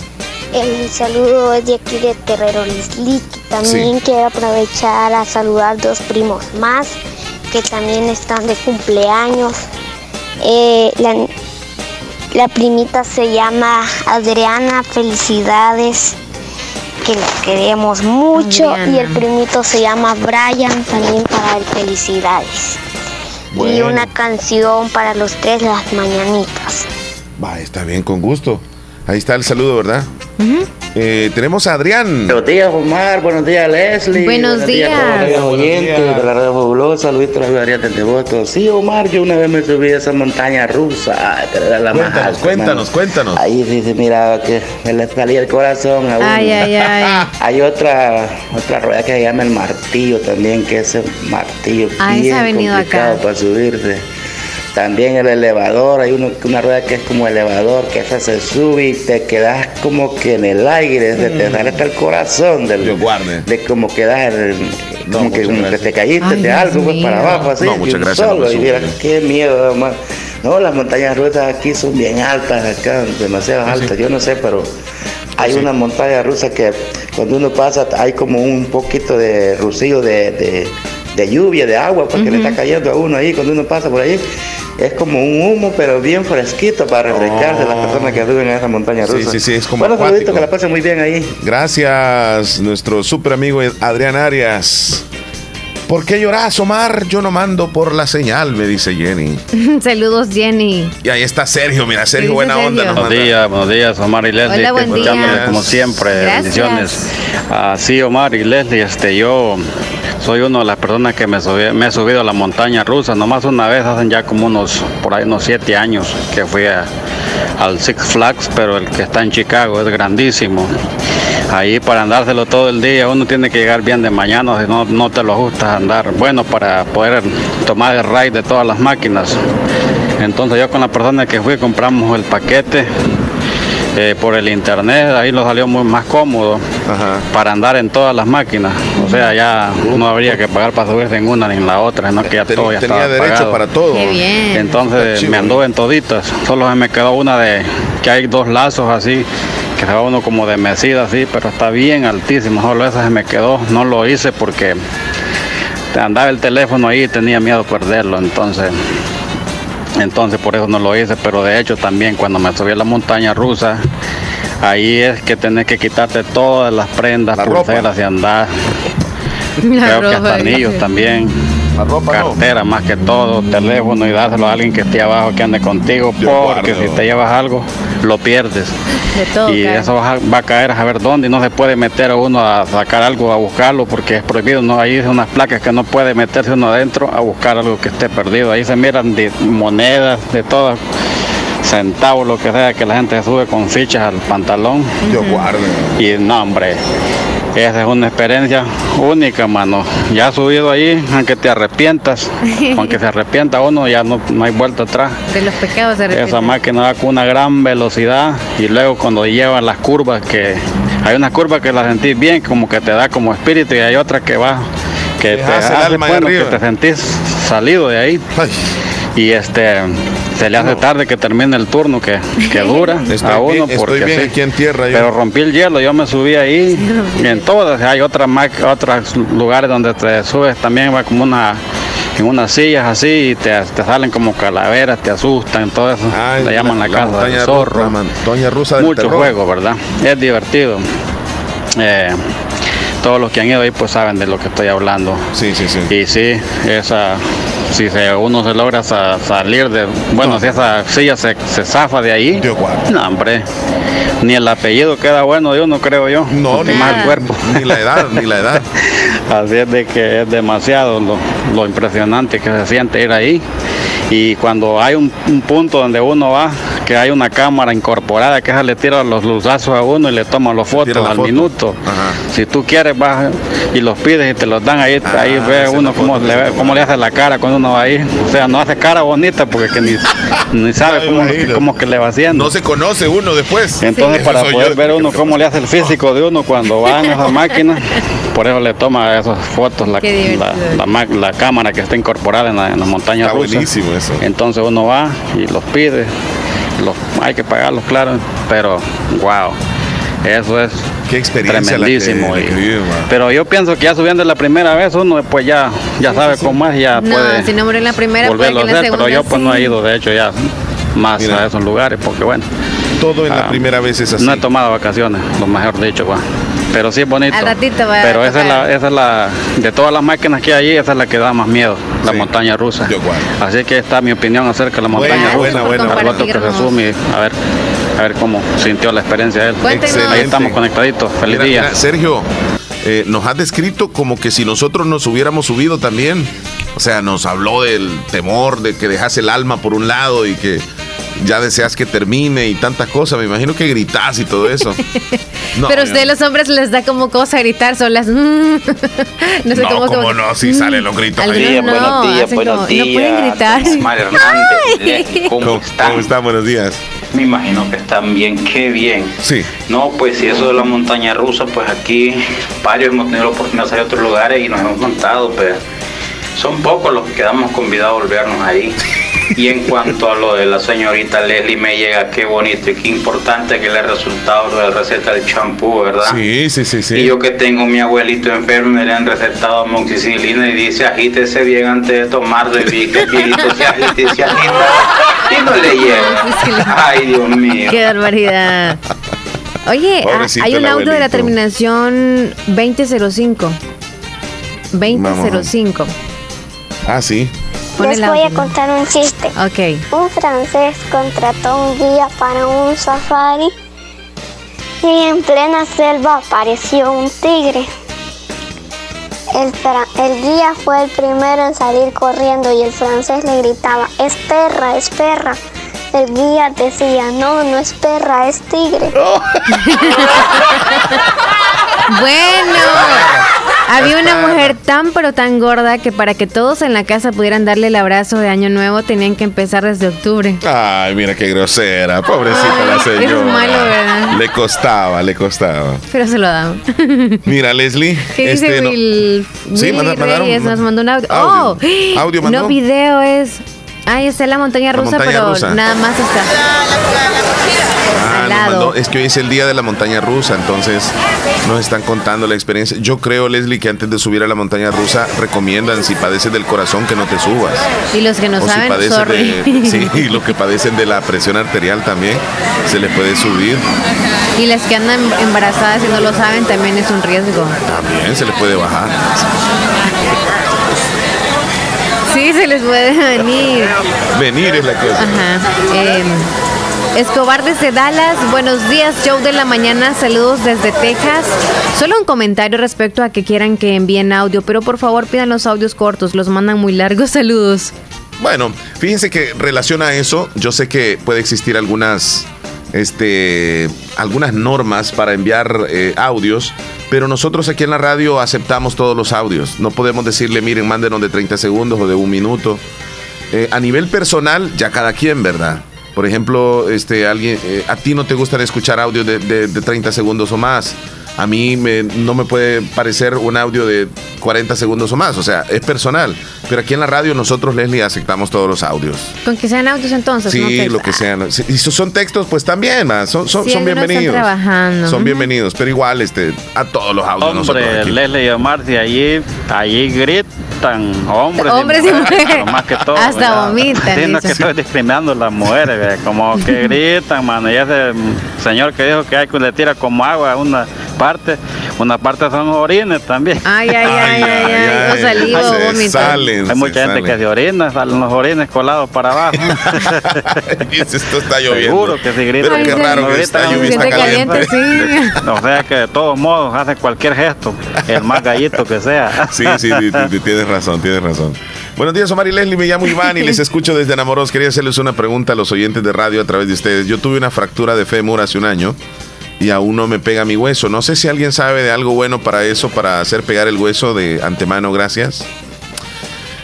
El saludo es de aquí de Terrero Lislic. También Sí. quiero aprovechar a saludar dos primos más que también están de cumpleaños. Eh, la, la primita se llama Adriana, felicidades, que la queremos mucho. Adriana. Y el primito se llama Brian, también para él felicidades. Y una canción para los tres, las mañanitas. Va, está bien, con gusto. Ahí está el saludo, ¿verdad? Eh, tenemos a Adrián. Buenos días, Omar. Buenos días, Leslie. Buenos días. a todos los oyentes de la radio fabulosa. Luis Travio Arias de Devoto. Sí, Omar, yo una vez me subí a esa montaña rusa. Ay, pero era la más Cuéntanos, alta, cuéntanos, cuéntanos. Ahí sí se miraba que me le salía el corazón a uno. Ay, ay, ay. Hay otra otra rueda que se llama el martillo también, que ese martillo Ah, esa bien ha venido complicado acá. para subirse. También el elevador, hay uno, una rueda que es como elevador, que esa se sube y te quedas como que en el aire, se te sale hasta el corazón del, Mm. Dios guarde. de como quedas, en- No, como que, te caíste Ay, de Dios algo pues, para abajo así, No, muchas un gracias, solo, y mira, qué miedo, man. No, las montañas rusas aquí son bien altas acá, demasiado sí. altas, yo no sé, pero hay Sí. una montaña rusa que cuando uno pasa hay como un poquito de rocío de, de- de lluvia, de agua, porque le está cayendo a uno ahí cuando uno pasa por ahí. Es como un humo, pero bien fresquito para refrescarse las personas que suben a esa montaña Sí, rusa. sí, sí, es como Bueno, saludito, que la pasen muy bien ahí. Gracias, nuestro super amigo Adrián Arias. ¿Por qué lloras, Omar? Yo no mando por la señal, me dice Jenny. Saludos, Jenny. Y ahí está Sergio, mira, Sergio, buena onda. Sergio? Buenos días, buenos días, Omar y Leslie, Hola, buen día. como siempre, Gracias. bendiciones. Ah, sí, Omar y Leslie, este, yo soy una de las personas que me, he subido a la montaña rusa, nomás una vez, hacen ya como unos, por ahí unos siete años que fui al Six Flags, pero el que está en Chicago es grandísimo. Ahí para andárselo todo el día, uno tiene que llegar bien de mañana, si no, no te lo gusta andar. Bueno, para poder tomar el ride de todas las máquinas. Entonces yo con la persona que fui compramos el paquete eh, por el internet, ahí lo salió muy más cómodo Ajá. para andar en todas las máquinas. O sea, ya no habría que pagar para subirse en una ni en la otra, sino que ya Ten- todo ya tenía estaba derecho pagado. para todo. Qué bien. Está Entonces me anduve en toditas, solo se me quedó una de que hay dos lazos así, que se va uno como de mesida así, pero está bien altísimo, solo esa se me quedó, no lo hice porque andaba el teléfono ahí y tenía miedo perderlo, entonces entonces por eso no lo hice, pero de hecho también cuando me subí a la montaña rusa, ahí es que tenés que quitarte todas las prendas, La ropa. pulseras y andar. La Creo que ropa, hasta anillos también. La ropa no. Cartera más que todo, teléfono y dárselo a alguien que esté abajo que ande contigo, porque si te llevas algo, lo pierdes. De todo. Y eso va a, va a caer a saber dónde y no se puede meter a uno a sacar algo, a buscarlo, porque es prohibido. No, ahí hay unas placas que no puede meterse uno adentro a buscar algo que esté perdido. Ahí se miran de monedas, de todas, centavos, lo que sea, que la gente sube con fichas al pantalón. Dios guarde. Y no, hombre, esa es una experiencia única, mano. Ya subido ahí, aunque te arrepientas, aunque se arrepienta uno, ya no, no hay vuelta atrás. De los pecados de Esa máquina va con una gran velocidad y luego cuando lleva las curvas que hay unas curvas que las sentís bien, como que te da como espíritu y hay otra que va que te Dejas el hace bueno, que te sentís salido de ahí Ay, y este se le hace tarde que termine el turno que, que dura Estoy a uno bien- estoy porque bien sí. aquí en tierra, yo. pero rompí el hielo yo me subí ahí y en todas hay otras ma- otros lugares donde te subes también va como una en unas sillas así y te, te salen como calaveras, te asustan, todo eso. Le llaman la, casa del zorro. La montaña rusa del Mucho terror. juego, ¿verdad? Es divertido. Eh, todos los que han ido ahí pues saben de lo que estoy hablando. Sí, sí, sí. Y sí, esa, si se, uno se logra sa- salir de, bueno, si esa silla se, se zafa de ahí, no, hombre, ni el apellido queda bueno de uno, creo yo. No, ni ni- más el cuerpo. Ni la edad, ni la edad. Así es de que es demasiado lo, lo impresionante que se siente ir ahí. Y cuando hay un, un punto donde uno va, que hay una cámara incorporada que esa le tira los luzazos a uno y le toma los fotos al foto. minuto. Si tú quieres vas y los pides y te los dan ahí, Ah, ahí ve uno cómo le, ve- cómo le hace la cara cuando uno va ahí. O sea, no hace cara bonita porque que ni, ni sabe cómo, cómo que le va haciendo. No se conoce uno después. Entonces, para poder yo. ver uno cómo le hace el físico de uno cuando va en esa máquina, por eso le toma esas fotos la, la, la la cámara que está incorporada en la, en la montaña Está rusa. buenísimo eso. Entonces uno va y los pide, los, hay que pagarlos, claro, pero wow, eso es Qué experiencia la que- tremendísimo. la y- que vive, man. pero yo pienso que ya subiendo la primera vez uno pues ya, ya sabe cómo es ya No, puede si no muere en la primera, puede que en la hacer, segunda pero yo pues no he sí. ido de hecho ya más Mira. a esos lugares porque bueno. Todo en la Ah, primera vez es así. No he tomado vacaciones, lo mejor dicho, va. Pero sí es bonito. Al ratito va a Pero esa es, la, esa es la, de todas las máquinas que hay ahí, esa es la que da más miedo, la montaña rusa. Así que esta es mi opinión acerca de la montaña Buena, rusa. buena, buena, que resume, a ver, a ver cómo sintió la experiencia él. Cuéntenos. Ahí estamos conectaditos. Feliz Mira, día. mira, Sergio, eh, nos has descrito como que si nosotros nos hubiéramos subido también. O sea, nos habló del temor de que dejas el alma por un lado y que ya deseas que termine y tantas cosas. Me imagino que gritas y todo eso. No, Pero a yo- ustedes los hombres les da como cosa gritar solas. no sé No, cómo, cómo como- no, si salen los gritos Algunos ahí. no, buenos días, buenos como- No días. pueden gritar. Hernández, Leslie, ¿cómo ¿Cómo, están? cómo están? Buenos días. Me imagino que están bien, qué bien. Sí. No, pues si eso de la montaña rusa, pues aquí varios hemos tenido la oportunidad de salir a otros lugares y nos hemos montado, pero son pocos los que quedamos convidados a volvernos ahí. Y en cuanto a lo de la señorita Leslie me llega, qué bonito y qué importante que le ha resultado lo de la receta del champú, ¿verdad? Sí, sí, sí, sí. Y yo que tengo mi abuelito enfermo me le han recetado amoxicilina y dice agítese bien antes de tomarlo y vi que se agita y se agita y no le llega. Ay, Dios mío. Qué barbaridad. Oye, ah, Pobrecito hay un audio de la terminación 2005. 2005. Ah, sí. Pon Les voy a contar un chiste. Ok. Un francés contrató un guía para un safari y en plena selva apareció un tigre. El, el guía fue el primero en salir corriendo y el francés le gritaba, es perra, es perra. El guía decía, no, no es perra, es tigre. Bueno, había una mujer tan pero tan gorda que para que todos en la casa pudieran darle el abrazo de año nuevo tenían que empezar desde octubre. Ay, mira qué grosera. Pobrecita la es señora. malo, ¿verdad? Le costaba, le costaba. Pero se lo damos. Mira, Leslie. ¿Qué dice este, no- Will, Sí, manda- mandaron- Reyes? Nos mandó un audio. audio. Oh, Audio mandó. no video es. Ahí está la montaña La rusa, montaña pero rusa. nada más está. Ah, nos lado. mandó- es que hoy es el día de la montaña rusa, entonces nos están contando la experiencia. Yo creo, Leslie, que antes de subir a la montaña rusa recomiendan si padeces del corazón que no te subas. Y los que no o si saben, sorry. de, sí, y los que padecen de la presión arterial también se les puede subir. Y las que andan embarazadas y no lo saben también es un riesgo. También se les puede bajar. Sí, se les puede venir. Venir es la cosa. Ajá. Eh, Escobar desde Dallas, buenos días, show de la mañana, saludos desde Texas. Solo un comentario respecto a que quieran que envíen audio, pero por favor pidan los audios cortos, los mandan muy largos, saludos. Bueno, fíjense que relaciona a eso, yo sé que puede existir algunas, este, algunas normas para enviar eh, audios, pero nosotros aquí en la radio aceptamos todos los audios. No podemos decirle, miren, mándenos de 30 segundos o de un minuto. Eh, a nivel personal, ya cada quien, ¿verdad? Por ejemplo, este, alguien, eh, a ti no te gustan escuchar audios de, de- de 30 segundos o más. A mí me- no me puede parecer un audio de 40 segundos o más. O sea, es personal. Pero aquí en la radio nosotros, Leslie, aceptamos todos los audios. Con que sean audios entonces. Sí, no lo que sean. Si son textos, pues también, son, son, Sí, son algunos están bienvenidos. trabajando. Son bienvenidos, pero igual este, a todos los audios nosotros Hombre, aquí. Leslie y Omar, si allí, allí gritan hombres, Hombres y mujeres. pero más que todo. Hasta ¿verdad? vomitan, Sí, no es que estoy discriminando a las mujeres, ¿verdad? como que gritan, mano. Y ese señor que dijo que hay que le tira como agua a una parte, una parte son orines también. Ay, ay, ay, ay, ay, o saliva o se salen, Hay mucha gente salen. que se orina, salen los orines colados para abajo. Dice, Esto está lloviendo. Seguro que si gritan. Pero qué Ay, raro no que no lluvia está gritan. caliente. sí. O sea que de todos modos hace cualquier gesto, el más gallito que sea. Sí, sí, sí, sí, tienes razón, tienes razón. Buenos días, Omar y Leslie. Me llamo Iván y les escucho desde Enamoros. Quería hacerles una pregunta a los oyentes de radio a través de ustedes. Yo tuve una fractura de fémur hace un año y aún no me pega mi hueso. No sé si alguien sabe de algo bueno para eso, para hacer pegar el hueso de antemano. Gracias.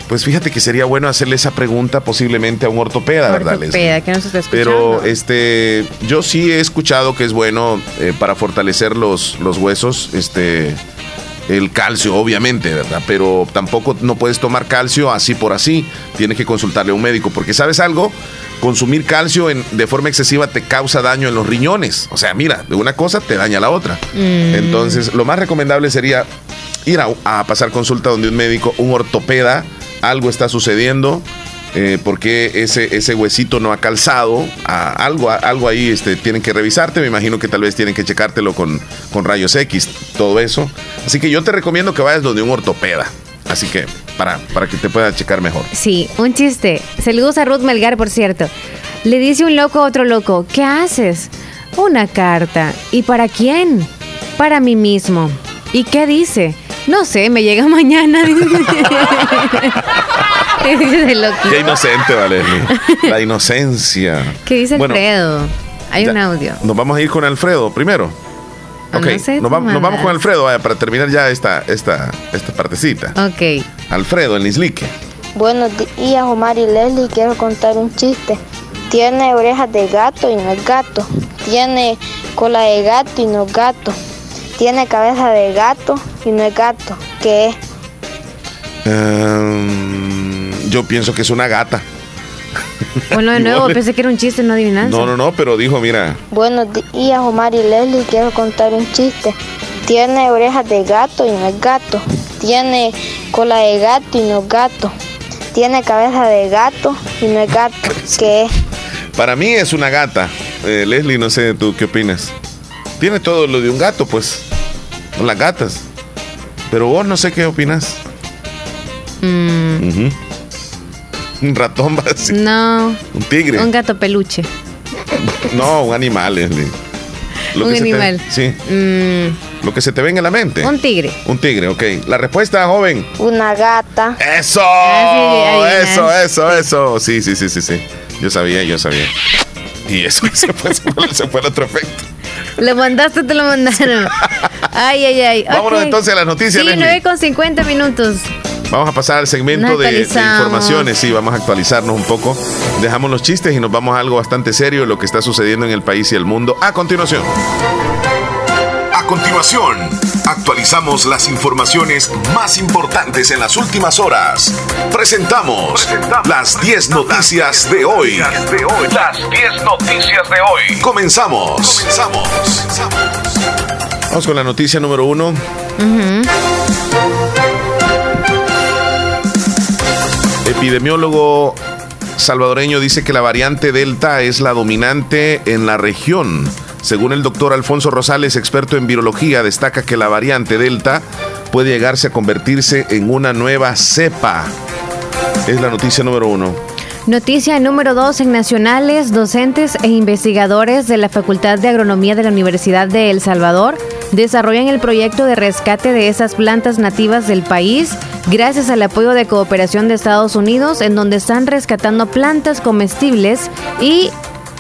Pues fíjate que sería bueno hacerle esa pregunta posiblemente a un ortopeda, ¿verdad? Ortopeda, que nos está escuchando. Pero este, yo sí he escuchado que es bueno eh, para fortalecer los, los huesos, este, el calcio, obviamente, ¿verdad? Pero tampoco no puedes tomar calcio así por así. Tienes que consultarle a un médico, porque sabes algo, consumir calcio en- de forma excesiva te causa daño en los riñones. O sea, mira, de una cosa te daña la otra. Mm. Entonces, lo más recomendable sería ir a, a pasar consulta donde un médico, un ortopeda, algo está sucediendo, eh, porque ese, ese huesito no ha calzado, a- algo, a- algo ahí este, tienen que revisarte, me imagino que tal vez tienen que checártelo con, con rayos X, todo eso. Así que yo te recomiendo que vayas donde un ortopeda, así que para, para que te pueda checar mejor. Sí, un chiste. Saludos a Ruth Melgar, por cierto. Le dice un loco a otro loco, ¿qué haces? Una carta. ¿Y para quién? Para mí mismo. ¿Y qué dice? No sé, me llega mañana. Qué inocente, Valeria. La inocencia. ¿Qué dice Bueno, Alfredo? Hay un audio. Nos vamos a ir con Alfredo primero. Ok, no sé, nos, vamos, nos con Alfredo vaya, para terminar ya esta, esta, esta partecita. Ok. Alfredo, en Islique. Buenos días, Omar y Leslie. Quiero contar un chiste. Tiene orejas de gato y no es gato. Tiene cola de gato y no es gato. Tiene cabeza de gato y no es gato. ¿Qué es? Ehm, yo pienso que es una gata. Bueno, de nuevo, pensé que era un chiste, no adivinanza. No, no, no, pero dijo, mira, Buenos días, Omar y Leslie. Quiero contar un chiste. Tiene orejas de gato y no es gato. Tiene cola de gato y no es gato. Tiene cabeza de gato y no es gato. ¿Qué es? para mí es una gata. Eh, Leslie, no sé tú qué opinas. Tiene todo lo de un gato, pues. Las gatas. Pero vos no sé qué opinas. Mm. Un ratón va a decir. no, Un tigre. un gato peluche. No, un animal, Leslie. Un que se te- animal. sí, Mm, lo que se te venga a la mente. un tigre. Un tigre, ok. La respuesta, joven. Una gata. Eso, Ah, sí, eso, eso, eso. Sí, sí, sí, sí, sí. Yo sabía, yo sabía. Y eso se fue, se fue, se fue el otro efecto. Lo mandaste, te lo mandaron. Ay, ay, ay. Vámonos Ok. entonces a las noticias, Sí, Leslie. 9 con 50 minutos. Vamos a pasar al segmento de, informaciones. Sí, vamos a actualizarnos un poco. Dejamos los chistes y nos vamos a algo bastante serio, lo que está sucediendo en el país y el mundo. A continuación. A continuación, actualizamos las informaciones más importantes en las últimas horas. Presentamos las 10 noticias de hoy. Las 10 noticias de hoy. Comenzamos. Comenzamos. Vamos con la noticia número uno. Epidemiólogo salvadoreño dice que la variante Delta es la dominante en la región. Según el doctor Alfonso Rosales, experto en virología, destaca que la variante Delta puede llegarse a convertirse en una nueva cepa. Es la noticia número uno. Noticia número 2 en nacionales, docentes e investigadores de la Facultad de Agronomía de la Universidad de El Salvador desarrollan el proyecto de rescate de esas plantas nativas del país gracias al apoyo de cooperación de Estados Unidos en donde están rescatando plantas comestibles y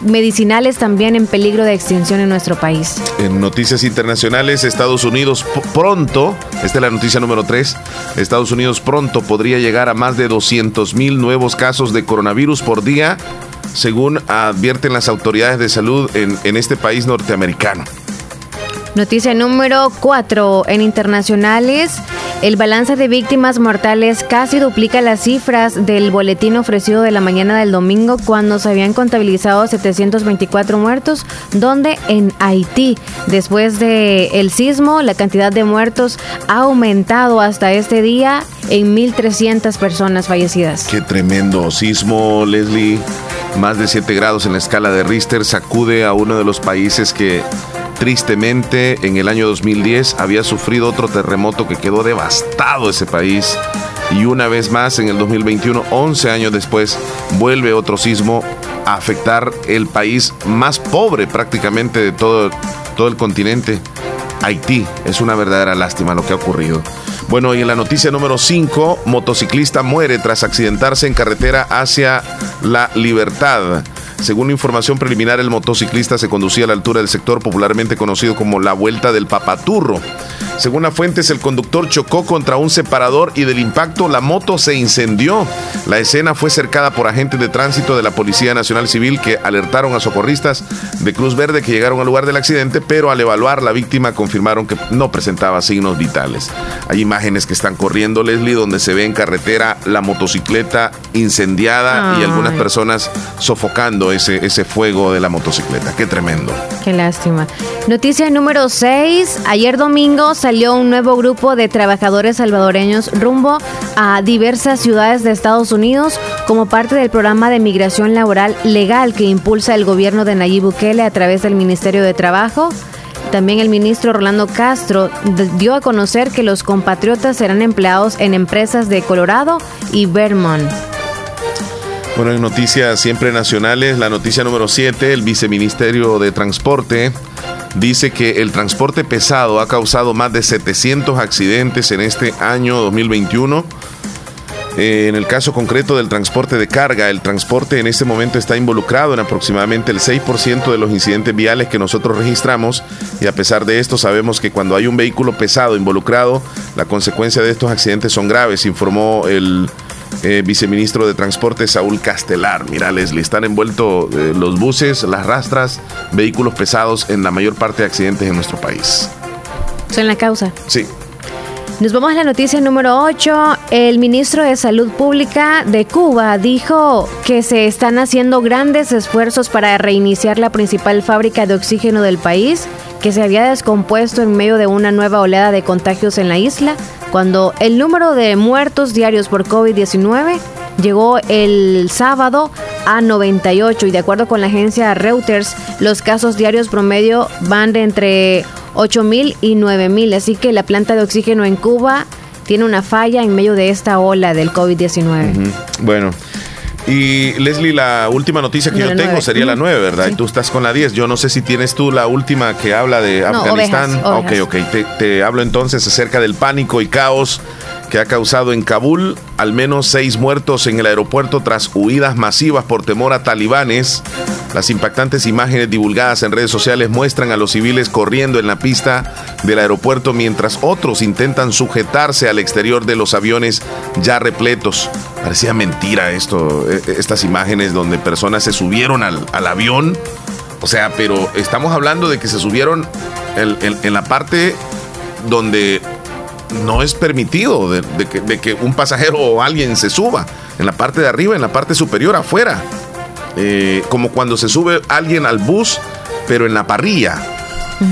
medicinales también en peligro de extinción en nuestro país. En noticias internacionales, Estados Unidos pronto, esta es la noticia número 3, Estados Unidos pronto podría llegar a más de 200 mil nuevos casos de coronavirus por día, según advierten las autoridades de salud en, en este país norteamericano. Noticia número 4 en internacionales. El balance de víctimas mortales casi duplica las cifras del boletín ofrecido de la mañana del domingo cuando se habían contabilizado 724 muertos, donde en Haití, después del el sismo, la cantidad de muertos ha aumentado hasta este día en 1.300 personas fallecidas. Qué tremendo sismo, Leslie. Más de 7 grados en la escala de Richter sacude a uno de los países que tristemente en el año 2010 había sufrido otro terremoto que quedó devastado ese país. Y una vez más en el 2021, 11 años después, vuelve otro sismo a afectar el país más pobre prácticamente de todo, todo el continente. Haití. Es una verdadera lástima lo que ha ocurrido. Bueno, y en la noticia número 5, motociclista muere tras accidentarse en carretera hacia la libertad. Según información preliminar, el motociclista se conducía a la altura del sector popularmente conocido como la Vuelta del Papaturro. Según las fuentes, el conductor chocó contra un separador y del impacto la moto se incendió. La escena fue cercada por agentes de tránsito de la Policía Nacional Civil que alertaron a socorristas de Cruz Verde que llegaron al lugar del accidente, pero al evaluar la víctima confirmaron que no presentaba signos vitales. Hay imágenes que están corriendo, Leslie, donde se ve en carretera la motocicleta incendiada y algunas personas sofocando ese, ese fuego de la motocicleta. Qué tremendo. Qué lástima. Noticia número 6. Ayer domingo salió un nuevo grupo de trabajadores salvadoreños rumbo a diversas ciudades de Estados Unidos como parte del programa de migración laboral legal que impulsa el gobierno de Nayib Bukele a través del Ministerio de Trabajo. También el ministro Rolando Castro dio a conocer que los compatriotas serán empleados en empresas de Colorado y Vermont. Bueno, en noticias siempre nacionales, la noticia número 7, el viceministerio de Transporte dice que el transporte pesado ha causado más de 700 accidentes en este año 2021. Eh, en el caso concreto del transporte de carga, el transporte en este momento está involucrado en aproximadamente el 6% de los incidentes viales que nosotros registramos y a pesar de esto sabemos que cuando hay un vehículo pesado involucrado, la consecuencia de estos accidentes son graves, informó el eh, viceministro de Transporte Saúl Castelar. Mira, Leslie, están envueltos eh, los buses, las rastras, vehículos pesados en la mayor parte de accidentes en nuestro país. Son la causa. Sí. Nos vamos a la noticia número 8. El ministro de Salud Pública de Cuba dijo que se están haciendo grandes esfuerzos para reiniciar la principal fábrica de oxígeno del país, que se había descompuesto en medio de una nueva oleada de contagios en la isla, cuando el número de muertos diarios por COVID-19 llegó el sábado a 98 y de acuerdo con la agencia Reuters, los casos diarios promedio van de entre 8.000 y 9.000, así que la planta de oxígeno en Cuba tiene una falla en medio de esta ola del COVID-19. Bueno. Y Leslie, la última noticia que yo tengo sería la 9, ¿verdad? Y tú estás con la 10. Yo no sé si tienes tú la última que habla de Afganistán. Ok, ok. Te, te hablo entonces acerca del pánico y caos que ha causado en Kabul al menos seis muertos en el aeropuerto tras huidas masivas por temor a talibanes. Las impactantes imágenes divulgadas en redes sociales muestran a los civiles corriendo en la pista del aeropuerto mientras otros intentan sujetarse al exterior de los aviones ya repletos. Parecía mentira esto, e, e, estas imágenes donde personas se subieron al, avión. O sea, pero estamos hablando de que se subieron en la parte donde no es permitido de, que, un pasajero o alguien se suba en la parte de arriba, en la parte superior, afuera. Eh, como cuando se sube alguien al bus, pero en la parrilla.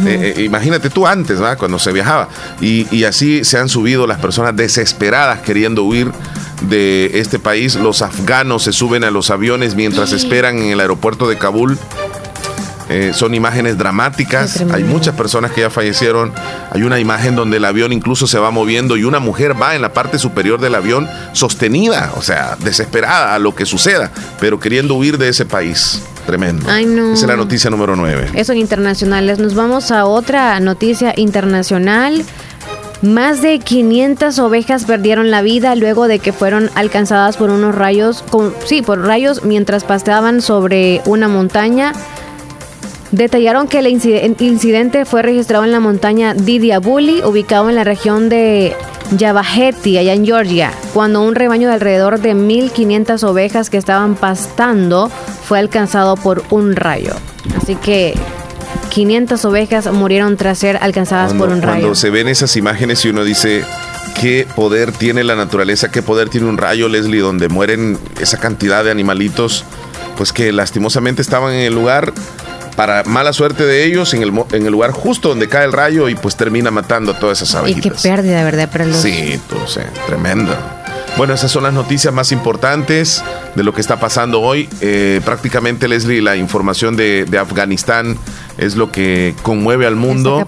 Eh, eh, imagínate tú antes, cuando se viajaba. Y, así se han subido las personas desesperadas queriendo huir de este país. Los afganos se suben a los aviones mientras esperan en el aeropuerto de Kabul eh, son imágenes dramáticas. Hay muchas personas que ya fallecieron. Hay una imagen donde el avión incluso se va moviendo y una mujer va en la parte superior del avión sostenida, o sea, desesperada a lo que suceda, pero queriendo huir de ese país. Tremendo. Ay, no. Esa es la noticia número 9. Eso en internacionales. Nos vamos a otra noticia internacional. Más de 500 ovejas perdieron la vida luego de que fueron alcanzadas por unos rayos, sí, por rayos mientras pasteaban sobre una montaña Detallaron que el incidente fue registrado en la montaña Didiabuli, ubicado en la región de Yavaheti, allá en Georgia, cuando un rebaño de alrededor de 1.500 ovejas que estaban pastando fue alcanzado por un rayo. Así que 500 ovejas murieron tras ser alcanzadas por un rayo. Cuando se ven esas imágenes y uno dice, qué poder tiene la naturaleza, qué poder tiene un rayo, Leslie, donde mueren esa cantidad de animalitos, pues que lastimosamente estaban en el lugar para mala suerte de ellos en el, en el lugar justo donde cae el rayo y pues termina matando a todas esas abejitas. Y qué pérdida, ¿verdad? Para los... Sí, tú sé, tremendo. Bueno, esas son las noticias más importantes de lo que está pasando hoy. Eh, prácticamente, Leslie, la información de, Afganistán es lo que conmueve al mundo.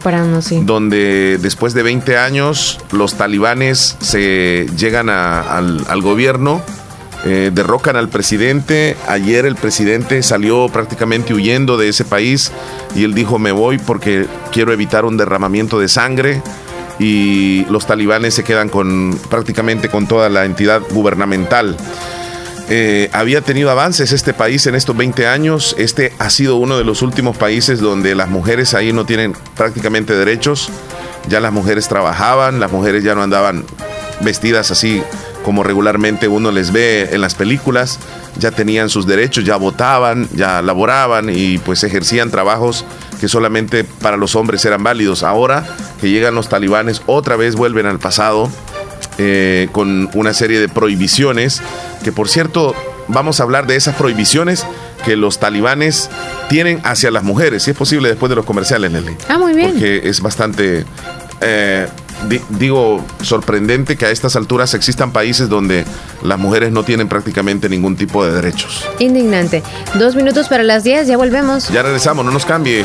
Donde después de 20 años los talibanes se llegan al, al gobierno eh, derrocan al presidente. Ayer el presidente salió prácticamente huyendo de ese país y él dijo me voy porque quiero evitar un derramamiento de sangre y los talibanes se quedan con prácticamente con toda la entidad gubernamental. Eh, había tenido avances este país en estos 20 años. Este ha sido uno de los últimos países donde las mujeres ahí no tienen prácticamente derechos. Ya las mujeres trabajaban, las mujeres ya no andaban vestidas así como regularmente uno les ve en las películas, ya tenían sus derechos, ya votaban, ya laboraban y pues ejercían trabajos que solamente para los hombres eran válidos. Ahora que llegan los talibanes, otra vez vuelven al pasado eh, con una serie de prohibiciones, que por cierto, vamos a hablar de esas prohibiciones que los talibanes tienen hacia las mujeres, si es posible después de los comerciales, Nelly. Ah, muy bien. Porque es bastante eh, digo, sorprendente que a estas alturas existan países donde las mujeres no tienen prácticamente ningún tipo de derechos. Indignante. Dos minutos para las diez, ya volvemos. Ya regresamos, no nos cambie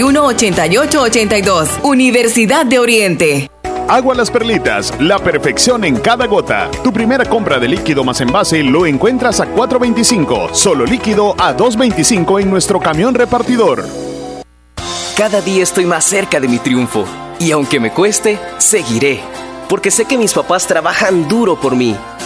8882 Universidad de Oriente. Agua Las Perlitas, la perfección en cada gota. Tu primera compra de líquido más envase lo encuentras a 4.25, solo líquido a 2.25 en nuestro camión repartidor. Cada día estoy más cerca de mi triunfo y aunque me cueste, seguiré, porque sé que mis papás trabajan duro por mí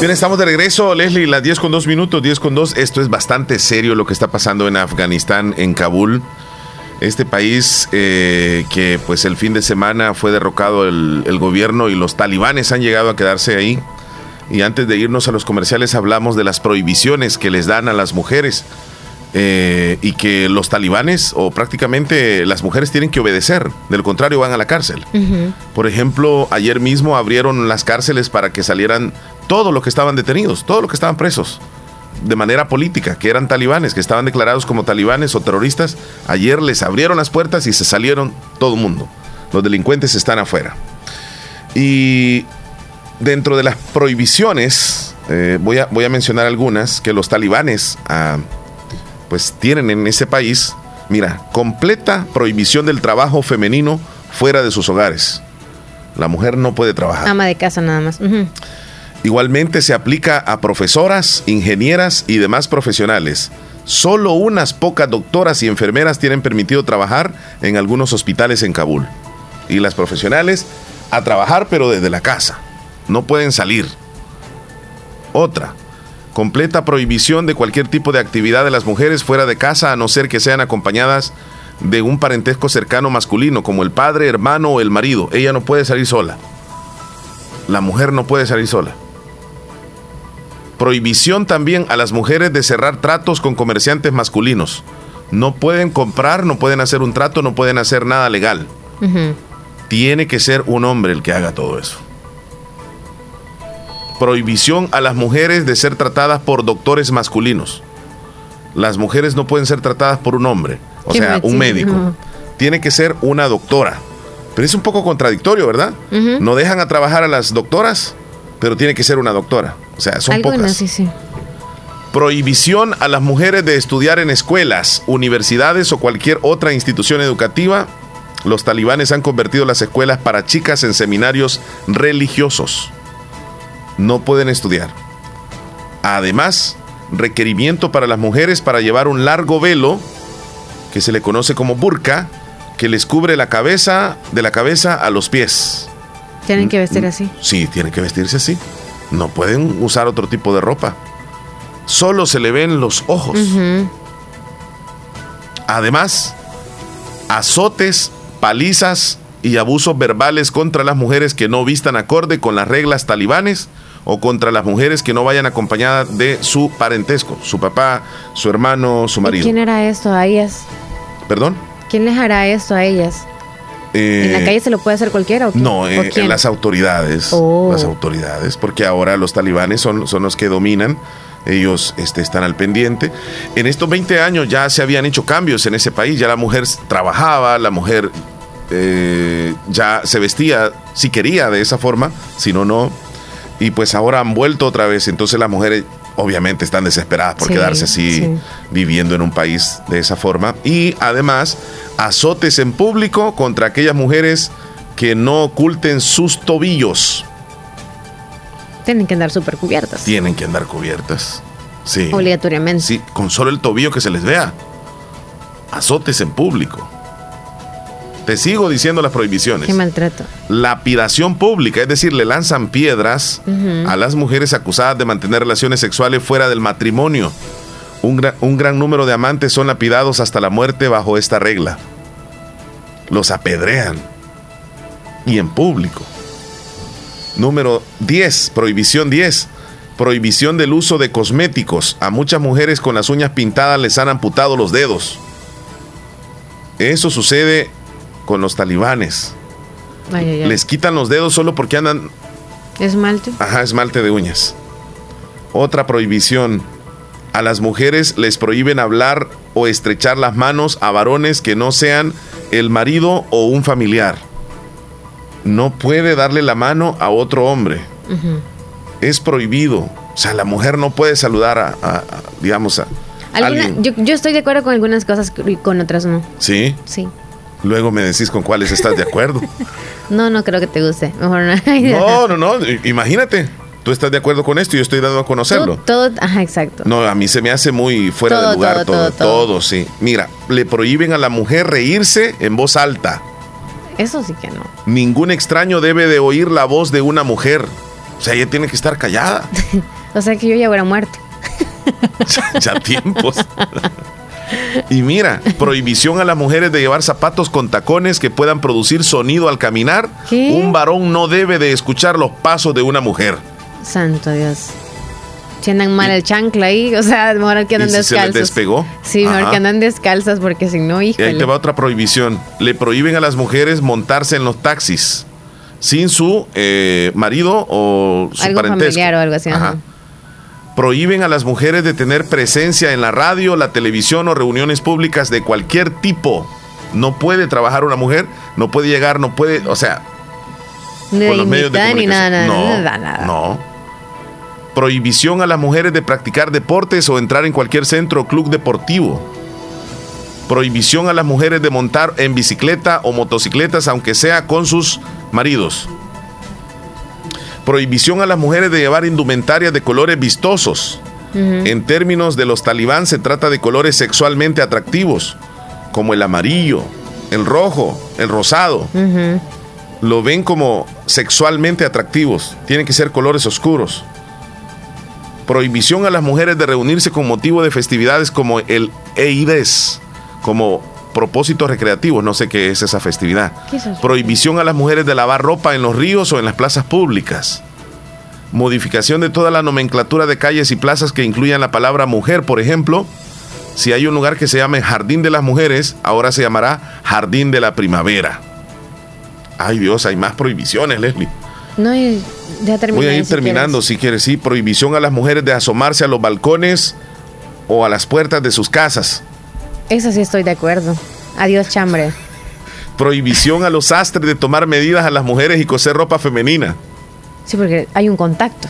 Bien, estamos de regreso, Leslie, las 10 con 2 minutos, 10 con 2. Esto es bastante serio lo que está pasando en Afganistán, en Kabul. Este país eh, que pues el fin de semana fue derrocado el, el gobierno y los talibanes han llegado a quedarse ahí. Y antes de irnos a los comerciales hablamos de las prohibiciones que les dan a las mujeres. Eh, y que los talibanes o prácticamente las mujeres tienen que obedecer, del contrario van a la cárcel. Por ejemplo, ayer mismo abrieron las cárceles para que salieran todos los que estaban detenidos, todos los que estaban presos de manera política, que eran talibanes, que estaban declarados como talibanes o terroristas. Ayer les abrieron las puertas y se salieron todo el mundo. Los delincuentes están afuera. Y dentro de las prohibiciones, eh, voy, a, voy a mencionar algunas que los talibanes ah, pues tienen en ese país. Mira, completa prohibición del trabajo femenino fuera de sus hogares. La mujer no puede trabajar. Ama de casa nada más. Igualmente se aplica a profesoras, ingenieras y demás profesionales. Solo unas pocas doctoras y enfermeras tienen permitido trabajar en algunos hospitales en Kabul. Y las profesionales a trabajar pero desde la casa. No pueden salir. Otra. Completa prohibición de cualquier tipo de actividad de las mujeres fuera de casa a no ser que sean acompañadas de un parentesco cercano masculino como el padre, hermano o el marido. Ella no puede salir sola. La mujer no puede salir sola. Prohibición también a las mujeres de cerrar tratos con comerciantes masculinos. No pueden comprar, no pueden hacer un trato, no pueden hacer nada legal. Tiene que ser un hombre el que haga todo eso. Prohibición a las mujeres de ser tratadas por doctores masculinos. Las mujeres no pueden ser tratadas por un hombre, o sea, un médico. Tiene que ser una doctora. Pero es un poco contradictorio, ¿verdad? No dejan a trabajar a las doctoras, pero tiene que ser una doctora. O sea, son Algunas, pocas. sí, sí. Prohibición a las mujeres de estudiar en escuelas, universidades o cualquier otra institución educativa. Los talibanes han convertido las escuelas para chicas en seminarios religiosos. No pueden estudiar. Además, requerimiento para las mujeres para llevar un largo velo, que se le conoce como burka, que les cubre la cabeza, de la cabeza a los pies. Tienen que vestir así. Sí, tienen que vestirse así. No pueden usar otro tipo de ropa. Solo se le ven los ojos. Además, azotes, palizas y abusos verbales contra las mujeres que no vistan acorde con las reglas talibanes o contra las mujeres que no vayan acompañadas de su parentesco, su papá, su hermano, su ¿Y marido. quién hará esto a ellas? ¿Perdón? ¿Quién les hará esto a ellas? ¿En la Eh, calle se lo puede hacer cualquiera o? No, ¿O en, las autoridades. Oh. Las autoridades, porque ahora los talibanes son, son los que dominan. Ellos este, están al pendiente. En estos 20 años ya se habían hecho cambios en ese país. Ya la mujer trabajaba, la mujer eh, ya se vestía si quería de esa forma, si no, no. Y pues ahora han vuelto otra vez. Entonces las mujeres obviamente están desesperadas por Sí, quedarse así sí. viviendo en un país de esa forma. Y además, azotes en público contra aquellas mujeres que no oculten sus tobillos. Tienen que andar súper cubiertas. Tienen que andar cubiertas. Sí. Obligatoriamente. Sí, con solo el tobillo que se les vea. Azotes en público. Te sigo diciendo las prohibiciones. Qué maltrato. Lapidación pública, es decir, le lanzan piedras a las mujeres acusadas de mantener relaciones sexuales fuera del matrimonio. Un, gra- un gran número de amantes son lapidados hasta la muerte bajo esta regla. Los apedrean. Y en público. Número 10, prohibición 10. Prohibición del uso de cosméticos. A muchas mujeres con las uñas pintadas les han amputado los dedos. Eso sucede con los talibanes. Ay, ay, ay. Les quitan los dedos solo porque andan Esmalte. Ajá, esmalte de uñas. Otra prohibición. A las mujeres les prohíben hablar o estrechar las manos a varones que no sean el marido o un familiar. No puede darle la mano a otro hombre. Es prohibido. O sea, la mujer no puede saludar a, a- a, digamos, a Alguna- alguien. yo, yo estoy de acuerdo con algunas cosas y con otras no. Sí. Sí. Luego me decís con cuáles estás de acuerdo. No, no creo que te guste. Mejor no. No, no, no. Imagínate. Tú estás de acuerdo con esto y yo estoy dando a conocerlo. Todo, ajá, exacto. No, a mí se me hace muy fuera Todo, de lugar todo, todo, todo, todo, sí. Mira, le prohíben a la mujer reírse en voz alta. Eso sí que no. Ningún extraño debe de oír la voz de una mujer. O sea, ella tiene que estar callada. O sea que yo ya hubiera muerto. ya tiempos. Y mira, prohibición a las mujeres de llevar zapatos con tacones que puedan producir sonido al caminar. ¿Qué? Un varón no debe de escuchar los pasos de una mujer. Santo Dios. Si andan mal el chancla ahí, o sea, mejor que ¿Y andan si se les descalzos. despegó? Sí, mejor Ajá. que andan descalzas porque si no, Y ahí te va otra prohibición. Le prohíben a las mujeres montarse en los taxis sin su eh, marido o su Algo parentesco. familiar o algo así. ajá. Ajá. Prohíben a las mujeres de tener presencia en la radio, la televisión o reuniones públicas de cualquier tipo. No puede trabajar una mujer, no puede llegar, no puede, o sea, Ni con los medios de invitada, ni nada, comunicación. nada, no, nada, nada. no. Prohibición a las mujeres de practicar deportes o entrar en cualquier centro o club deportivo. Prohibición a las mujeres de montar en bicicleta o motocicletas, aunque sea con sus maridos. Prohibición a las mujeres de llevar indumentarias de colores vistosos. En términos de los talibán se trata de colores sexualmente atractivos, como el amarillo, el rojo, el rosado lo ven como sexualmente atractivos. Tienen que ser colores oscuros. Prohibición a las mujeres de reunirse con motivo de festividades como el EIDES, como propósitos recreativos. No sé qué es esa festividad. Prohibición a las mujeres de lavar ropa en los ríos o en las plazas públicas. Modificación de toda la nomenclatura de calles y plazas que incluyan la palabra mujer, por ejemplo. Si hay un lugar que se llame Jardín de las Mujeres, ahora se llamará Jardín de la Primavera. Ay Dios, hay más prohibiciones, Leslie. No, ya terminé. Voy a ir si terminando si quieres. Sí, prohibición a las mujeres de asomarse a los balcones o a las puertas de sus casas. Eso sí estoy de acuerdo. Adiós, chambre. Prohibición a los sastres de tomar medidas a las mujeres y coser ropa femenina. Sí, porque hay un contacto.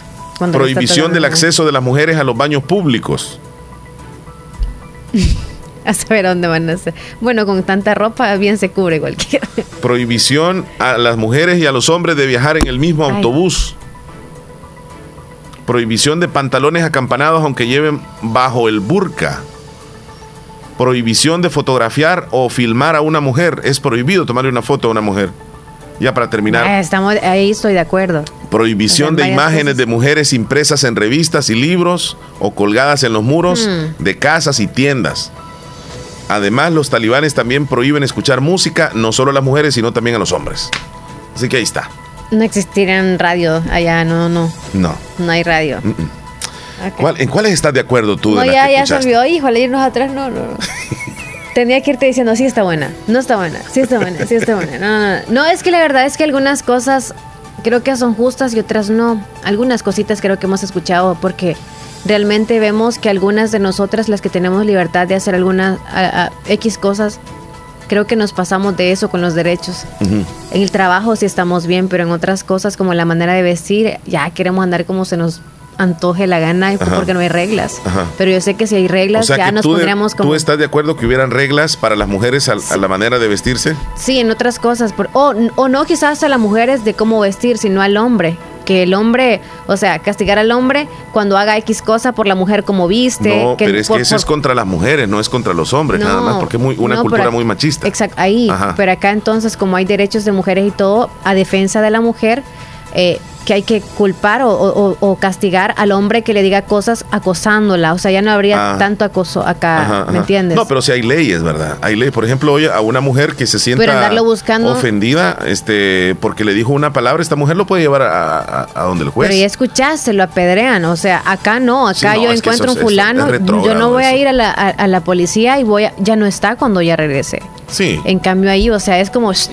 Prohibición del acceso de las mujeres a los baños públicos. A saber dónde van a ser. Bueno, con tanta ropa bien se cubre cualquiera. Prohibición a las mujeres y a los hombres de viajar en el mismo Ay. autobús. Prohibición de pantalones acampanados aunque lleven bajo el burka. Prohibición de fotografiar o filmar a una mujer. Es prohibido tomarle una foto a una mujer. Ya para terminar. Ah, estamos, ahí estoy de acuerdo. Prohibición de imágenes de mujeres impresas en revistas y libros o colgadas en los muros Hmm. de casas y tiendas. Además, los talibanes también prohíben escuchar música, no solo a las mujeres, sino también a los hombres. Así que ahí está. No existirán radio allá, no, no. No. No hay radio. Mm, mm. ¿Cuál- ¿En cuáles estás de acuerdo tú? No, de ya, ya se olvidó. Híjole, irnos atrás, no, no. no. Tenía que irte diciendo, sí está buena, no está buena, sí está buena, sí está buena. No, no, no. No, es que la verdad es que algunas cosas creo que son justas y otras no. Algunas cositas creo que hemos escuchado porque realmente vemos que algunas de nosotras, las que tenemos libertad de hacer algunas a- a- X cosas, creo que nos pasamos de eso con los derechos. Ujú. En el trabajo sí estamos bien, pero en otras cosas como la manera de vestir, ya queremos andar como se nos antoje la gana Ajá. porque no hay reglas. Ajá. Pero yo sé que si hay reglas, O sea ya nos tú, de- pondríamos como... ¿tú estás de acuerdo que hubieran reglas para las mujeres al- a, la manera de vestirse? Sí, en otras cosas. por- o, o no quizás a las mujeres de cómo vestir, sino al hombre. Que el hombre, o sea, castigar al hombre cuando haga X cosa por la mujer como viste. no, pero es por- que eso por- es contra las mujeres, no es contra los hombres, No, nada más, porque es muy, una no, cultura pero- muy machista. Exacto, ahí. Ajá. Pero acá entonces, como hay derechos de mujeres y todo, a defensa de la mujer, eh, que hay que culpar o, o- o castigar al hombre que le diga cosas acosándola. O sea, ya no habría Ah. tanto acoso acá, Ajá, ajá. ¿me entiendes? No, pero si hay leyes, ¿verdad? Hay leyes. Por ejemplo, oye, a una mujer que se sienta buscando- ofendida este, porque le dijo una palabra, esta mujer lo puede llevar a, a- a donde el juez. Pero ya escuchaste, lo apedrean. O sea, acá no, acá Sí, no, yo encuentro un fulano, es yo no voy a ir a la, a- a la policía y voy a- ya no está cuando ya regrese. Sí. En cambio ahí, o sea, es como, shh,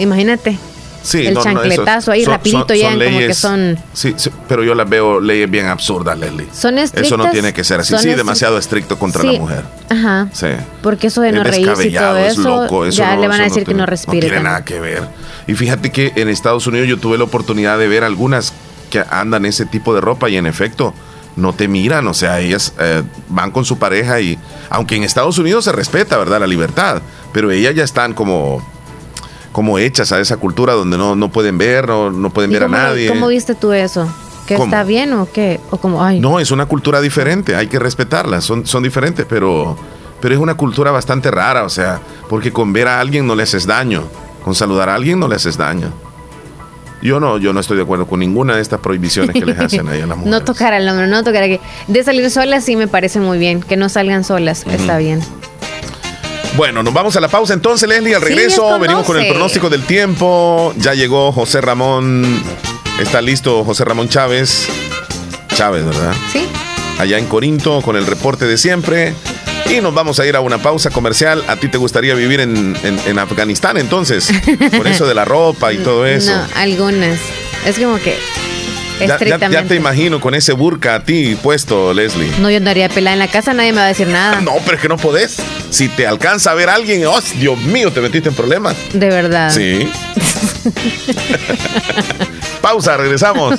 imagínate, Sí, el no, no, eso- chancletazo ahí son- rapidito son- llegan son como que leyes- son... Sí, sí, pero yo las veo leyes bien absurdas, Leslie. Son Eso no estrictas, tiene que ser así. Sí, demasiado estricto contra Sí. la mujer. Ajá. Sí. Porque eso de Es no reírse y todo es eso, loco, eso ya no- le van a decir que no respire. No tiene nada que ver. Y fíjate que en Estados Unidos yo tuve la oportunidad de ver algunas que andan ese tipo de ropa y en efecto no te miran, o sea, ellas eh, van con su pareja y aunque en Estados Unidos se respeta, ¿verdad? La libertad, pero ellas ya están como como hechas a esa cultura donde no, no pueden ver, no, no pueden ¿Y ver a nadie. ¿Cómo viste tú eso? ¿Que ¿Cómo? está bien o qué? O como, ay, No, es una cultura diferente, hay que respetarla, son, son diferentes, pero, pero es una cultura bastante rara, o sea, porque con ver a alguien no le haces daño, con saludar a alguien no le haces daño. Yo no, yo no estoy de acuerdo con ninguna de estas prohibiciones que les hacen ahí a las mujeres. no tocar al hombre, no tocar aquí. De salir solas sí me parece muy bien, que no salgan solas, está bien. Bueno, nos vamos a la pausa entonces, Leslie. Al regreso venimos con el pronóstico del tiempo. Ya llegó José Ramón. Está listo José Ramón Chávez. Chávez, ¿verdad? Sí. Allá en Corinto con el reporte de siempre. Y nos vamos a ir a una pausa comercial. ¿A ti te gustaría vivir en, en- en Afganistán entonces? Por eso de la ropa y todo eso. No, algunas. Es como que Ya- ya, te imagino con ese burka a ti puesto, Leslie. No, yo andaría pelada en la casa, nadie me va a decir nada. No, pero es que no podés. Si te alcanza a ver alguien, oh, Dios mío, te metiste en problemas. De verdad. Sí. Pausa, regresamos.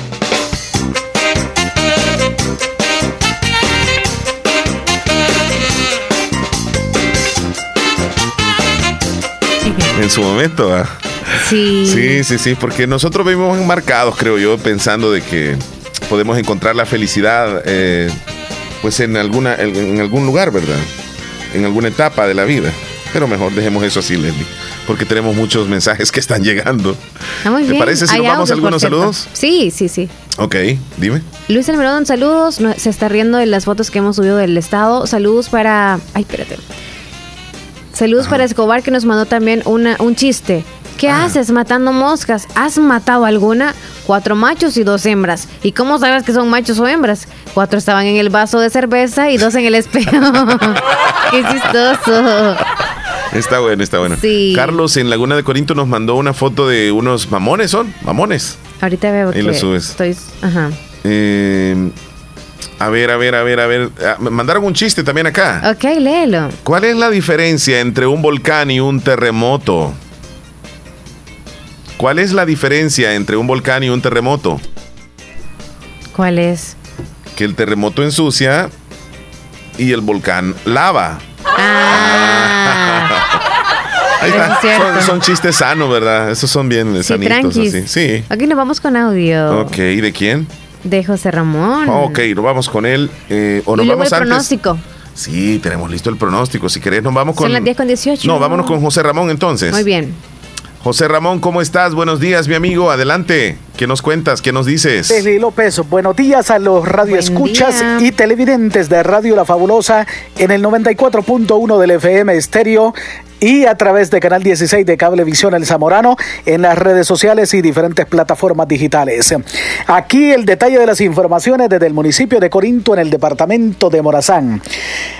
En su momento, ¿ah? Sí. Sí, sí, sí, porque nosotros vivimos enmarcados, creo yo, pensando de que podemos encontrar la felicidad eh, pues en alguna en, en algún lugar, ¿verdad? En alguna etapa de la vida. Pero mejor dejemos eso así, Leslie, porque tenemos muchos mensajes que están llegando. Muy ¿Te bien. parece si Hay nos vamos a algunos saludos? Sí, sí, sí. Ok, dime. Luis Almerón, saludos. Se está riendo de las fotos que hemos subido del estado. Saludos para. Ay, espérate. Saludos para Escobar que nos mandó también una, un chiste. ¿Qué haces matando moscas? ¿Has matado alguna? Cuatro machos y dos hembras. ¿Y cómo sabes que son machos o hembras? Cuatro estaban en el vaso de cerveza y dos en el espejo. Qué chistoso. Está bueno, está bueno. Sí. Carlos en Laguna de Corinto nos mandó una foto de unos mamones, ¿son? Mamones. Ahorita veo Ahí que lo subes. estoy. Ajá. Eh, a ver, a ver, a ver, a ver. Ah, Me mandaron un chiste también acá. Ok, léelo. ¿Cuál es la diferencia entre un volcán y un terremoto? ¿Cuál es la diferencia entre un volcán y un terremoto? ¿Cuál es? Que el terremoto ensucia y el volcán lava. Ahí Eso está. es cierto. Son, son chistes sanos, ¿verdad? Esos son bien Sí, sanitos. Así. Sí. Aquí nos vamos con audio Ok, ¿de quién? De José Ramón. Ok, nos vamos con él. eh, o y nos luego vamos el antes. pronóstico. Sí, tenemos listo el pronóstico. Si querés, nos vamos con. Son las 10 con 18. No, vámonos con José Ramón entonces. Muy bien. José Ramón, ¿cómo estás? Buenos días, mi amigo. Adelante. ¿Qué nos cuentas? ¿Qué nos dices? Leslie López, buenos días a los radioescuchas y televidentes de Radio La Fabulosa en el 94.1 del FM Estéreo y a través de Canal 16 de Cablevisión El Zamorano en las redes sociales y diferentes plataformas digitales. Aquí el detalle de las informaciones desde el municipio de Corinto en el departamento de Morazán.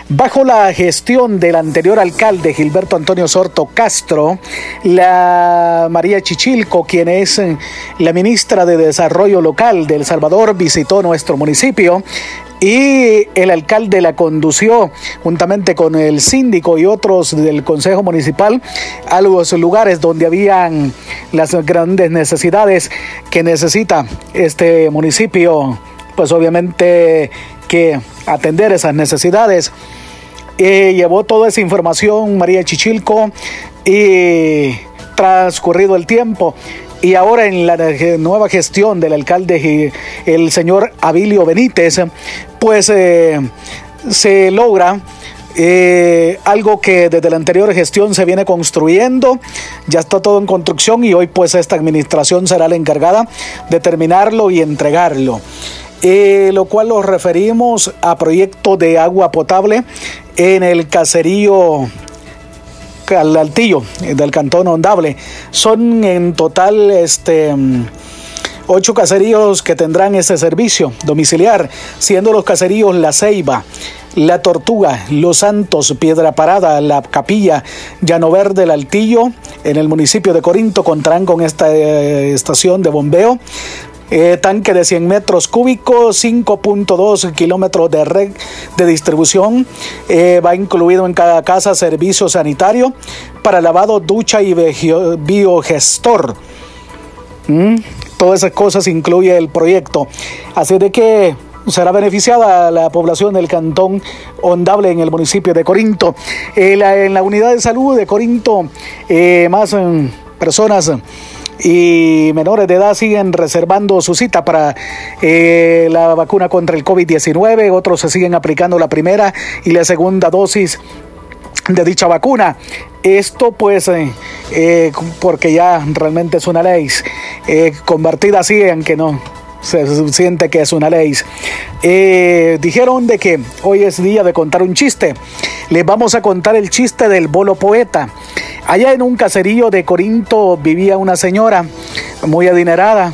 Bajo la gestión del anterior alcalde Gilberto Antonio Sorto Castro, la María Chichilco, quien es la ministra de Desarrollo Local de El Salvador, visitó nuestro municipio y el alcalde la condució juntamente con el síndico y otros del Consejo Municipal a los lugares donde habían las grandes necesidades que necesita este municipio, pues obviamente que atender esas necesidades. Eh, llevó toda esa información María Chichilco y transcurrido el tiempo y ahora en la nueva gestión del alcalde eh, el señor Abilio Benítez pues eh, se logra eh, algo que desde la anterior gestión se viene construyendo, ya está todo en construcción y hoy pues esta administración será la encargada de terminarlo y entregarlo. Lo cual lo referimos a proyecto de agua potable en el caserío al Altillo eh, del Cantón Ondable. Son en total este mm, ocho caseríos que tendrán ese servicio domiciliar, siendo los caseríos La Ceiba, La Tortuga, Los Santos, Piedra Parada, La Capilla, Llano Verde, El Altillo, en el municipio de Corinto contarán con esta eh, estación de bombeo. Eh, tanque de 100 metros cúbicos, 5.2 kilómetros de red de distribución. Eh, va incluido en cada casa servicio sanitario para lavado, ducha y biogestor. Mm, Todas esas cosas incluye el proyecto. Así de que será beneficiada la población del cantón Ondable en el municipio de Corinto. Eh, en la unidad de salud de Corinto, más mm, personas y menores de edad siguen reservando su cita para eh, la vacuna contra el COVID-19. Otros se siguen aplicando la primera y la segunda dosis de dicha vacuna. Esto pues eh, eh, porque ya realmente es una ley eh, convertida así, aunque no se siente que es una ley. Eh, dijeron de que hoy es día de contar un chiste. Les vamos a contar el chiste del bolo poeta. Allá en un caserío de Corinto vivía una señora muy adinerada.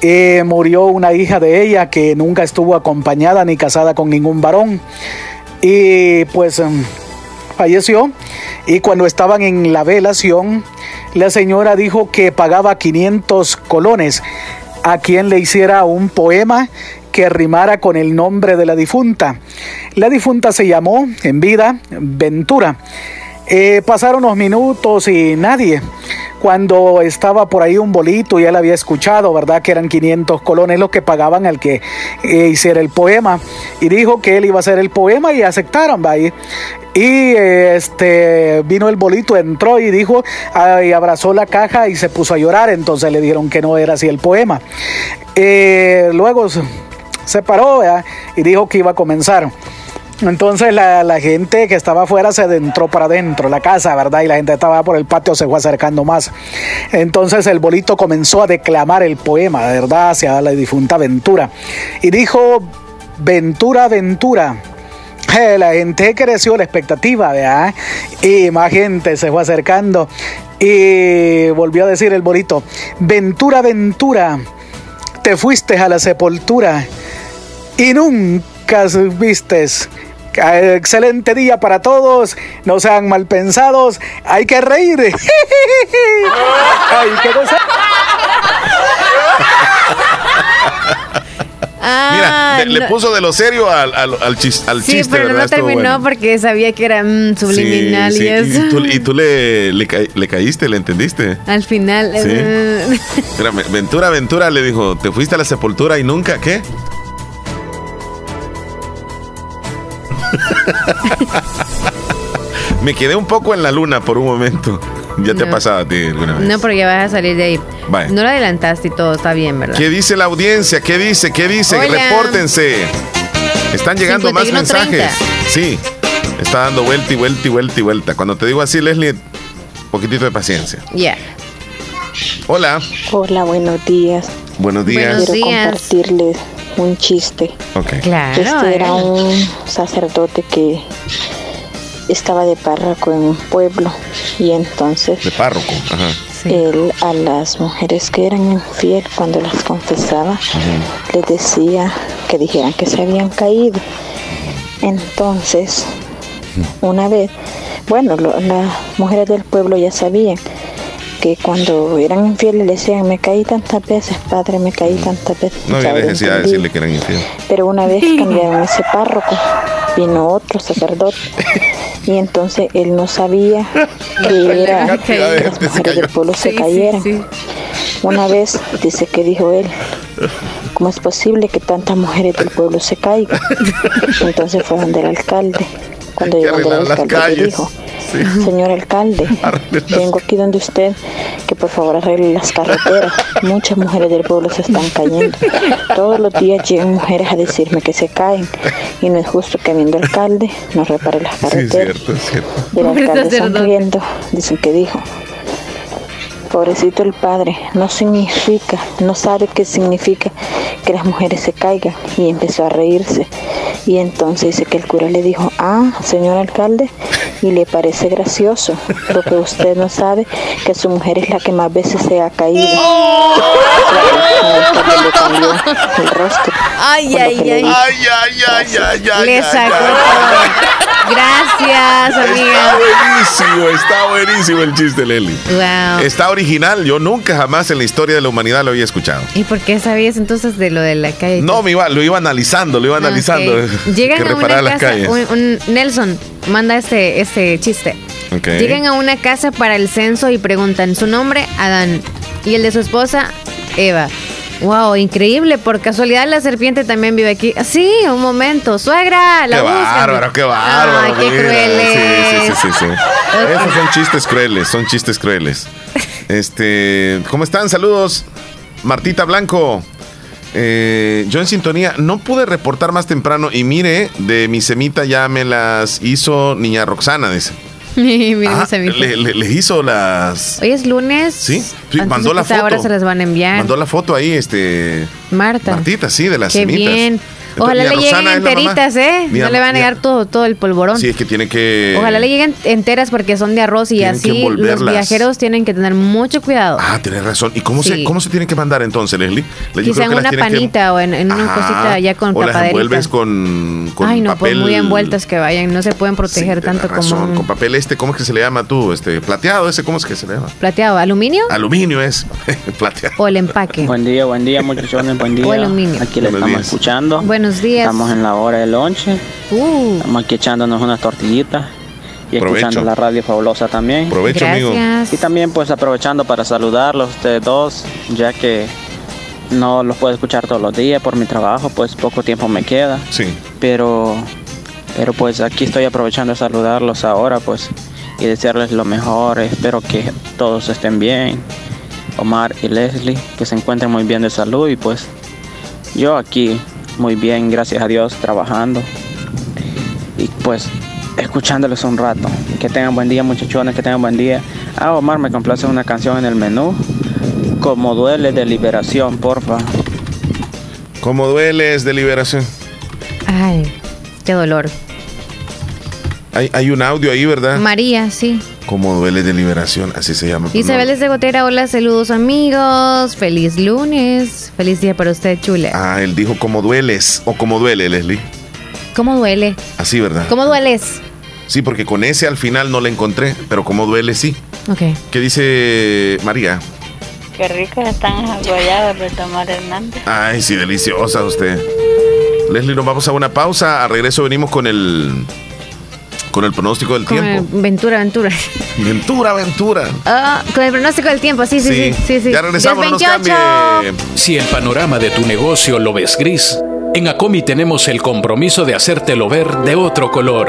Eh, murió una hija de ella que nunca estuvo acompañada ni casada con ningún varón. Y pues em, falleció. Y cuando estaban en la velación, la señora dijo que pagaba 500 colones a quien le hiciera un poema que rimara con el nombre de la difunta. La difunta se llamó en vida Ventura. Eh, pasaron unos minutos y nadie. Cuando estaba por ahí un bolito y él había escuchado, ¿verdad? Que eran 500 colones los que pagaban al que eh, hiciera el poema. Y dijo que él iba a hacer el poema y aceptaron, ¿va? Y, y, este vino el bolito, entró y dijo, y abrazó la caja y se puso a llorar. Entonces le dijeron que no era así el poema. Eh, luego se paró y dijo que iba a comenzar. Entonces la, gente que estaba afuera se adentró para adentro, la casa, ¿verdad? Y la gente estaba por el patio, se fue acercando más. Entonces el bolito comenzó a declamar el poema, ¿verdad? Hacia la difunta Ventura. Y dijo, Ventura, Ventura. Eh, la gente creció la expectativa, ¿verdad? Y más gente se fue acercando. Y volvió a decir el bolito, Ventura, Ventura, te fuiste a la sepultura y nunca vistes Excelente día para todos. No sean mal pensados. Hay que reír. Hay que gozar. Ah, Mira, le, le puso de lo serio al, al, al, chis- al Sí, chiste, pero ¿verdad? no Estuvo terminó bueno. porque sabía que era mm, subliminal Sí, sí. y eso. Y tú, y tú le, le, ca- le caíste, le entendiste. Al final. Sí. eh, Ventura, Ventura le dijo, te fuiste a la sepultura y nunca, ¿qué? Me quedé un poco en la luna por un momento. Ya te ha pasado a ti alguna vez. no, pero ya vas a salir de ahí. No lo adelantaste y todo está bien, ¿verdad? ¿Qué dice la audiencia? ¿Qué dice? ¿Qué dice? Hola. Repórtense. Están llegando más 51:30. mensajes. Sí. Está dando vuelta y vuelta y vuelta y vuelta. Cuando te digo así, Leslie, poquitito de paciencia. Ya. Hola. Hola, buenos días. Buenos días. Quiero compartirles un chiste. Ok. Claro, Este era un sacerdote que estaba de párroco en un pueblo y entonces De párroco. Ajá. él a las mujeres que eran infiel cuando las confesaba les decía que dijeran que se habían caído. Entonces, una vez, bueno, lo- las mujeres del pueblo ya sabían que cuando eran infieles le decían, me caí tantas veces, padre, me caí tantas veces. No había necesidad de decirle que eran infieles. Pero una vez cambiaron ese párroco, vino otro sacerdote y entonces él no sabía que era de las mujeres del pueblo se Sí, sí, cayeran. sí. Una vez dice que dijo él, ¿cómo es posible que tantas mujeres del pueblo se caigan? Entonces fue donde el alcalde. Cuando llegó donde el alcalde le calles. dijo, Sí. señor alcalde, vengo aquí donde usted, que por favor arregle las carreteras. Muchas mujeres del pueblo se están cayendo. Todos los días llegan mujeres a decirme que se caen y no es justo que viendo alcalde no repare las Sí, es carreteras. cierto, es cierto. Y el Pobre alcalde sonriendo, dicen que dijo, pobrecito el padre, no significa, no sabe qué significa que las mujeres se caigan. Y empezó a reírse. Y entonces dice que el cura le dijo, ah, señor alcalde, y le parece gracioso, lo que usted no sabe, que su mujer es la que más veces se ha caído. Claro, el alcalde le cambió el rostro. Ay, ay, ay. Ay, ay, ay, ay, ay. Le ay, sacó. Gracias, Está amiga. buenísimo, está buenísimo el chiste, Leli. Wow. Está original, yo nunca jamás en la historia de la humanidad lo había escuchado. ¿Y por qué sabías entonces de lo de la calle? No, me iba, lo iba analizando, lo iba analizando. Ok. Llegan que a una casa, un, un- Nelson manda este, este chiste. Llegan a una casa para el censo y preguntan su nombre, Adán, y el de su esposa, Eva. Wow, increíble. Por casualidad la serpiente también vive aquí. Sí, un momento. Suegra, la Qué buscan. bárbaro, qué bárbaro. Ay, qué crueles. Sí, sí, sí, sí, sí. Esos son chistes crueles, son chistes crueles. Este, ¿cómo están? Saludos. Martita Blanco. Eh, yo en sintonía no pude reportar más temprano y mire, de mi semita ya me las hizo niña Roxana, dice. Ah, le- le- hizo las. Hoy es lunes. Sí, mandó la foto. Ahora se las van a enviar. Mandó la foto ahí, este. Marta. Martita, sí, de las Qué cenitas. bien. Ojalá le lleguen enteritas, ¿eh? Mi no le van a negar todo, todo el polvorón. Sí, es que tiene que. Ojalá le lleguen enteras porque son de arroz y así los viajeros tienen que tener mucho cuidado. Ah, tienes razón. ¿Y cómo, se, cómo se tienen que mandar entonces, Leslie? Le- yo Quizá en una que- panita o en, en una Ajá. cosita ya con O las envuelves con, con Ay, no, papel. pues muy envueltas que vayan. No se pueden proteger tanto como un con papel este, ¿cómo es que se le llama tú? Este, plateado, ese, ¿cómo es que se le llama? plateado. ¿Aluminio Aluminio es plateado. o el empaque? Buen día, buen día, muchachones, buen día. O aluminio. Aquí Buenos estamos días. escuchando. Buenos días. Estamos en la hora del lonche. Uh, Estamos aquí echándonos unas tortillitas y Provecho. escuchando la radio fabulosa también. Provecho, amigo. gracias. Y también pues aprovechando para saludarlos ustedes dos, ya que no los puedo escuchar todos los días por mi trabajo, pues poco tiempo me queda. Sí. Pero, pero pues aquí estoy aprovechando de saludarlos ahora, pues, y desearles lo mejor. Espero que todos estén bien. Omar y Leslie, que se encuentren muy bien de salud y pues yo aquí muy bien, gracias a Dios, trabajando y pues escuchándoles un rato. Que tengan buen día muchachones, que tengan buen día. Ah, Omar, me complace una canción en el menú. Como duele de liberación, porfa. ¿Cómo dueles de liberación? Ay, qué dolor. Hay, hay un audio ahí, ¿verdad? María, sí. ¿Cómo duele de liberación? Así se llama. Isabel desde Gotera, hola, saludos amigos. Feliz lunes. Feliz día para usted, chula. Ah, él dijo cómo dueles o cómo duele, Leslie. ¿Cómo duele? Así, ¿verdad? ¿Cómo dueles? Sí, porque con ese al final no le encontré, pero cómo duele, sí. Ok. ¿Qué dice María? Qué ricas están esas guayabas de Tomar Hernández. Ay, sí, deliciosa usted. Leslie, nos vamos a una pausa. A regreso venimos con el con el pronóstico del Con tiempo. el- Ventura, Ventura. Ventura, Ventura. Ah, con el pronóstico del tiempo, sí, sí, sí. sí, sí. Ya regresamos, no nos 10:28. cambie. Si el panorama de tu negocio lo ves gris, en Acomi tenemos el compromiso de hacértelo ver de otro color.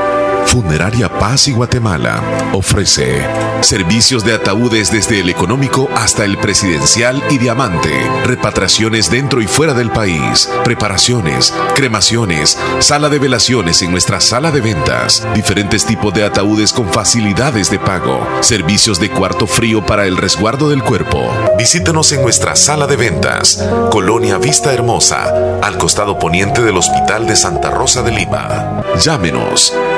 Funeraria Paz y Guatemala ofrece servicios de ataúdes desde el económico hasta el presidencial y diamante, repatriaciones dentro y fuera del país, preparaciones, cremaciones, sala de velaciones en nuestra sala de ventas, diferentes tipos de ataúdes con facilidades de pago, servicios de cuarto frío para el resguardo del cuerpo. Visítanos en nuestra sala de ventas, Colonia Vista Hermosa, al costado poniente del Hospital de Santa Rosa de Lima. Llámenos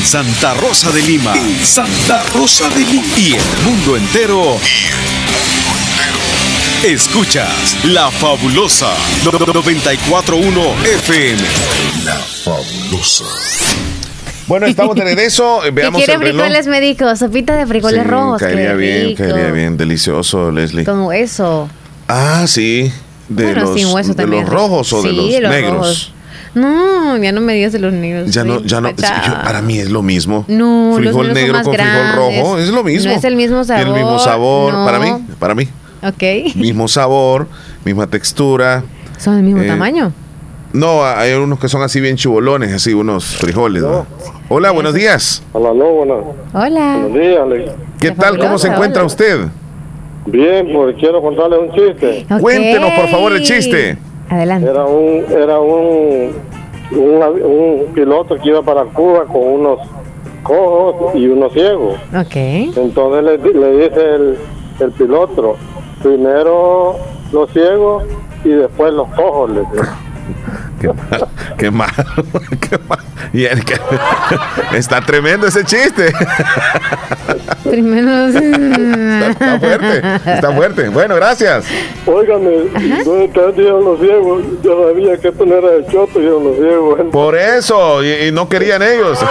En Santa Rosa de Lima. En Santa Rosa de Lima. Y el mundo entero. Escuchas La Fabulosa 941 FM. La Fabulosa. Bueno, estamos de regreso. eh, ¿Qué Veamos quiere el reloj. frijoles médicos? Sopita de frijoles Sí, rojos. Caería qué bien, rico. caería bien. Delicioso, Leslie. Como eso. Ah, sí. De Bueno, los, sin hueso de también. los rojos o de los, de los negros. rojos. No, ya no me digas de los negros. Ya no, ya no. yo- para mí es lo mismo. No, los frijol negro más con frijol rojo es lo mismo. No es el mismo Tiene el mismo sabor, sabor. no. Para mí, para mí. Ok. Mismo sabor, misma textura. Son del mismo Eh, tamaño. No, hay unos que son así bien chubolones, así unos frijoles. ¿no? Hola, buenos días. Hola, no, buenas. Hola. Buenos días, Alex. ¿Qué tal? ¿Cómo se hola. encuentra usted? Bien, pues quiero contarle un chiste. Cuéntenos, por favor, el chiste. Adelante. Era un, era un, un, piloto que iba para Cuba con unos cojos y unos ciegos. Ok. Entonces le dice el, el piloto, primero los ciegos y después los cojos. Le dice. Qué mal, qué mal, qué mal. Y el que- está tremendo ese chiste. Primero. Está fuerte, está fuerte. Bueno, gracias. Óigame, ¿dónde están los ciegos? Yo sabía que esto no era de choto, los ciegos. Por eso, y, y no querían ellos.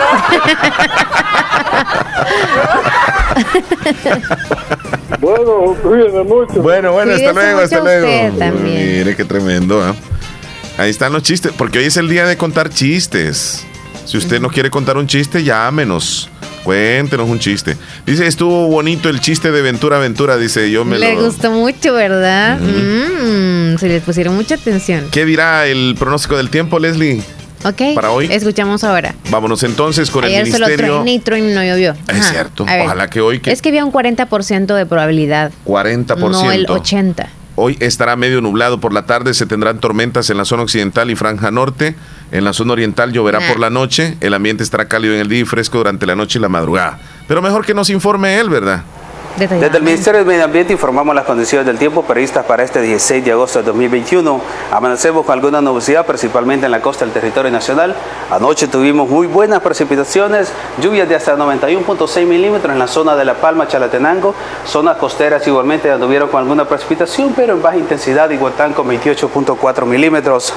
Bueno, cuídense mucho. Bueno, bueno, hasta luego, hasta luego. Mire qué tremendo, ¿ah? Ahí están los chistes, porque hoy es el día de contar chistes. Si usted no quiere contar un chiste, llámenos. Cuéntenos un chiste. Dice, estuvo bonito el chiste de Ventura Ventura. Dice, yo me Le lo. gustó mucho, ¿verdad? Mm, se les pusieron mucha atención. ¿Qué dirá el pronóstico del tiempo, Leslie? Ok. Para hoy. Escuchamos ahora. Vámonos entonces con Ayer el solo ministerio. trueno y trueno y no llovió. Es Ajá. cierto. Ojalá que hoy que Es que había un 40% de probabilidad. 40%. No el 80%. Hoy estará medio nublado por la tarde, se tendrán tormentas en la zona occidental y franja norte. En la zona oriental lloverá por la noche. El ambiente estará cálido en el día y fresco durante la noche y la madrugada. Pero mejor que nos informe él, ¿verdad? Desde el Ministerio del Medio Ambiente informamos las condiciones del tiempo previstas para este 16 de agosto de 2021. Amanecemos con alguna nubosidad, principalmente en la costa del territorio nacional. Anoche tuvimos muy buenas precipitaciones, lluvias de hasta 91.6 milímetros en la zona de La Palma, Chalatenango. Zonas costeras igualmente anduvieron con alguna precipitación, pero en baja intensidad, Iguatán con 28.4 milímetros.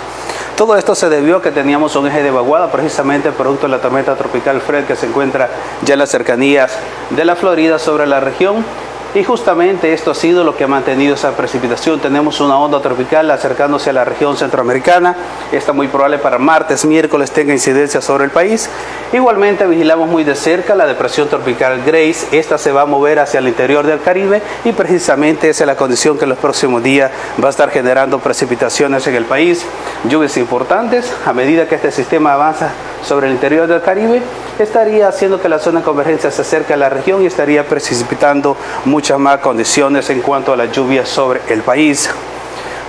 Todo esto se debió a que teníamos un eje de vaguada, precisamente producto de la tormenta tropical Fred que se encuentra ya en las cercanías de la Florida sobre la región. Y justamente esto ha sido lo que ha mantenido esa precipitación. Tenemos una onda tropical acercándose a la región centroamericana. Está muy probable para martes, miércoles tenga incidencia sobre el país. Igualmente vigilamos muy de cerca la depresión tropical Grace. Esta se va a mover hacia el interior del Caribe y precisamente esa es la condición que en los próximos días va a estar generando precipitaciones en el país. Lluvias importantes a medida que este sistema avanza sobre el interior del Caribe estaría haciendo que la zona de convergencia se acerque a la región y estaría precipitando muchas más condiciones en cuanto a las lluvias sobre el país.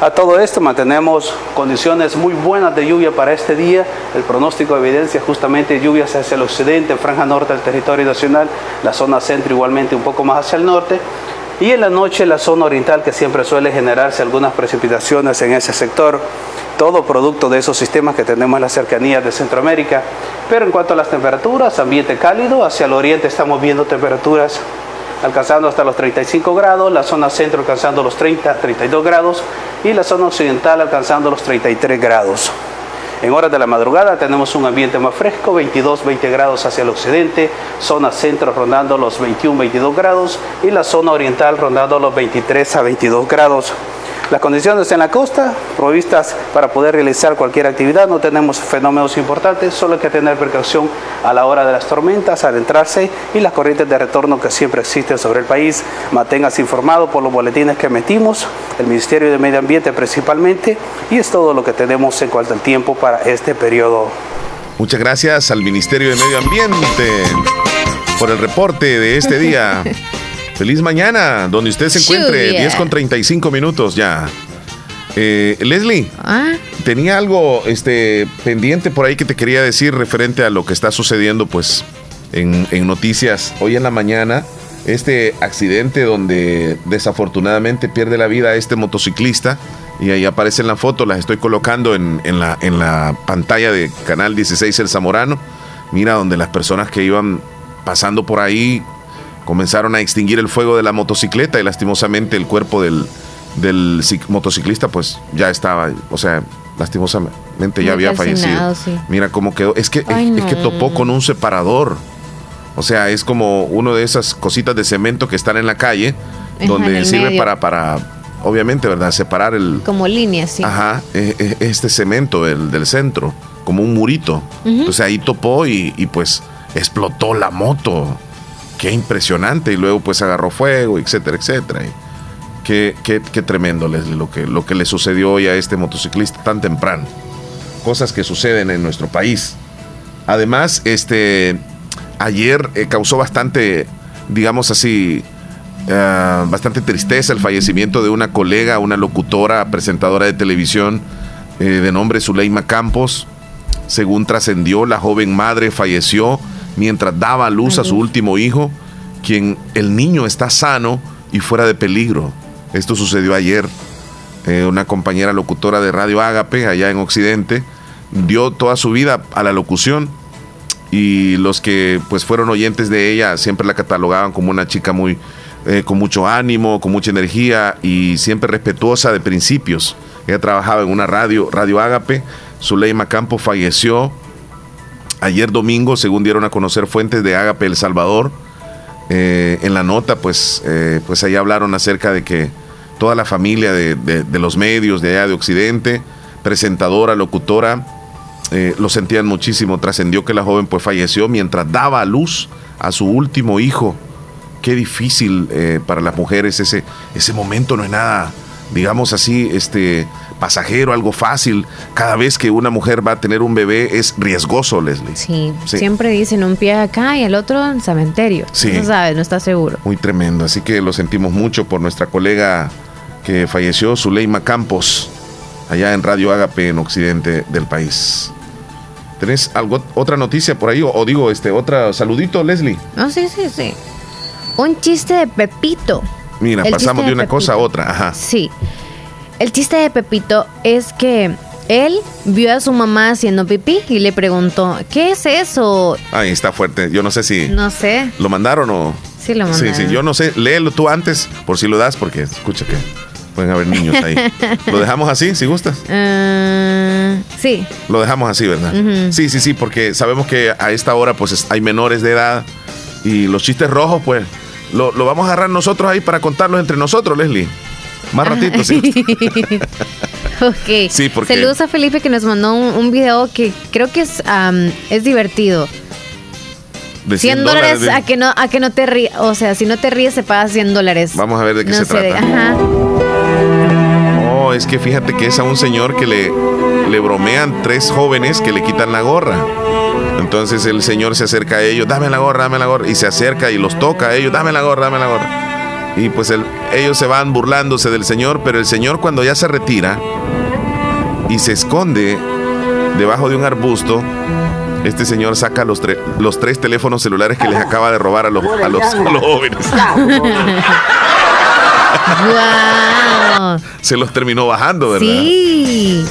A todo esto mantenemos condiciones muy buenas de lluvia para este día. El pronóstico evidencia justamente lluvias hacia el occidente, franja norte del territorio nacional, la zona centro igualmente un poco más hacia el norte. Y en la noche la zona oriental que siempre suele generarse algunas precipitaciones en ese sector, todo producto de esos sistemas que tenemos en las cercanías de Centroamérica. Pero en cuanto a las temperaturas, ambiente cálido, hacia el oriente estamos viendo temperaturas alcanzando hasta los 35 grados, la zona centro alcanzando los 30, 32 grados y la zona occidental alcanzando los 33 grados. En horas de la madrugada tenemos un ambiente más fresco, 22, 20 grados hacia el occidente, zona centro rondando los 21, 22 grados y la zona oriental rondando los 23 a 22 grados. Las condiciones en la costa, provistas para poder realizar cualquier actividad, no tenemos fenómenos importantes, solo hay que tener precaución a la hora de las tormentas, adentrarse y las corrientes de retorno que siempre existen sobre el país. Manténgase informado por los boletines que emitimos, el Ministerio de Medio Ambiente principalmente, y es todo lo que tenemos en cuanto al tiempo para este periodo. Muchas gracias al Ministerio de Medio Ambiente por el reporte de este día. Feliz mañana, donde usted se encuentre, Lluvia. 10 con 35 minutos ya. Eh, Leslie, Ah, tenía algo este, pendiente por ahí que te quería decir referente a lo que está sucediendo pues en, en noticias. Hoy en la mañana, este accidente donde desafortunadamente pierde la vida este motociclista y ahí aparece en la foto, las estoy colocando en, en la, en la pantalla de Canal 16 El Zamorano. mira, donde las personas que iban pasando por ahí comenzaron a extinguir el fuego de la motocicleta y lastimosamente el cuerpo del, del cic- motociclista pues ya estaba, o sea, lastimosamente ya había fallecido. sí. Mira cómo quedó, es que, Ay, es que topó con un separador. O sea, es como uno de esas cositas de cemento que están en la calle, Ajá, donde el sirve medio. para, para, obviamente, ¿verdad? Separar el, Como líneas, sí. Ajá, e- e- este cemento del, del centro, como un murito. Ujú. Entonces ahí topó y, y, pues explotó la moto. Qué impresionante. Y luego pues agarró fuego, etcétera, etcétera. Qué, qué- qué tremendo lo que, lo que le sucedió hoy a este motociclista tan temprano. Cosas que suceden en nuestro país. Además, este ayer eh, causó bastante, digamos así, eh, bastante tristeza el fallecimiento de una colega, una locutora, presentadora de televisión eh, de nombre Zuleima Campos. Según trascendió, la joven madre falleció mientras daba a luz a su último hijo, quien el niño está sano y fuera de peligro. Esto sucedió ayer. Eh, una compañera locutora de Radio Ágape, allá en Occidente, dio toda su vida a la locución y los que pues fueron oyentes de ella siempre la catalogaban como una chica muy eh, con mucho ánimo, con mucha energía y siempre respetuosa de principios. Ella trabajaba en una radio, Radio Ágape. Zuleima Campos falleció ayer domingo, según dieron a conocer fuentes de Ágape El Salvador. Eh, en la nota, pues, eh, pues ahí hablaron acerca de que toda la familia de, los medios de allá de Occidente, presentadora, locutora, eh, lo sentían muchísimo. Trascendió que la joven pues falleció mientras daba a luz a su último hijo. Qué difícil para las mujeres ese, ese momento, no es nada, digamos así, este pasajero, algo fácil. Cada vez que una mujer va a tener un bebé es riesgoso, Leslie. Sí, Sí. siempre dicen un pie acá y el otro en cementerio. Sí. No sabes, no está seguro. Muy tremendo. Así que lo sentimos mucho por nuestra colega que falleció, Zuleima Campos, allá en Radio Ágape, en occidente del país. ¿Tenés algo, otra noticia por ahí? O, o digo, este, otra saludito, Leslie. No, sí, sí, sí. Un chiste de Pepito. Mira, El pasamos de una cosa a otra. Ajá. Sí. El chiste de Pepito es que él vio a su mamá haciendo pipí y le preguntó, ¿qué es eso? Ahí está fuerte. Yo no sé si No sé. lo mandaron o. Sí, lo Sí, mandaron. sí, yo no sé. Léelo tú antes, por si lo das, porque escucha que pueden haber niños ahí. ¿Lo dejamos así, si gustas? Ah, sí. Lo dejamos así, ¿verdad? Sí, sí, sí, porque sabemos que a esta hora pues es- hay menores de edad y los chistes rojos pues lo, lo vamos a agarrar nosotros ahí para contarlos entre nosotros, Leslie. Más ratito, sí. ok. Sí, porque- Saludos a Felipe que nos mandó un, un video que creo que es, am, es divertido. De 100 dólares de- a que no a que no te ríes, o sea, si no te ríes se paga 100 dólares. Vamos a ver de qué No se de- trata. ajá. Oh, es que fíjate que es a un señor que le, le bromean tres jóvenes que le quitan la gorra. Entonces el señor se acerca a ellos, dame la gorra, dame la gorra, y se acerca y los toca a ellos, dame la gorra, dame la gorra. Y pues el- ellos se van burlándose del señor, pero el señor cuando ya se retira y se esconde debajo de un arbusto, este señor saca los, tre- los tres teléfonos celulares que les acaba de robar a los, a los, a los jóvenes. Guau. Se los terminó bajando, ¿verdad? Sí.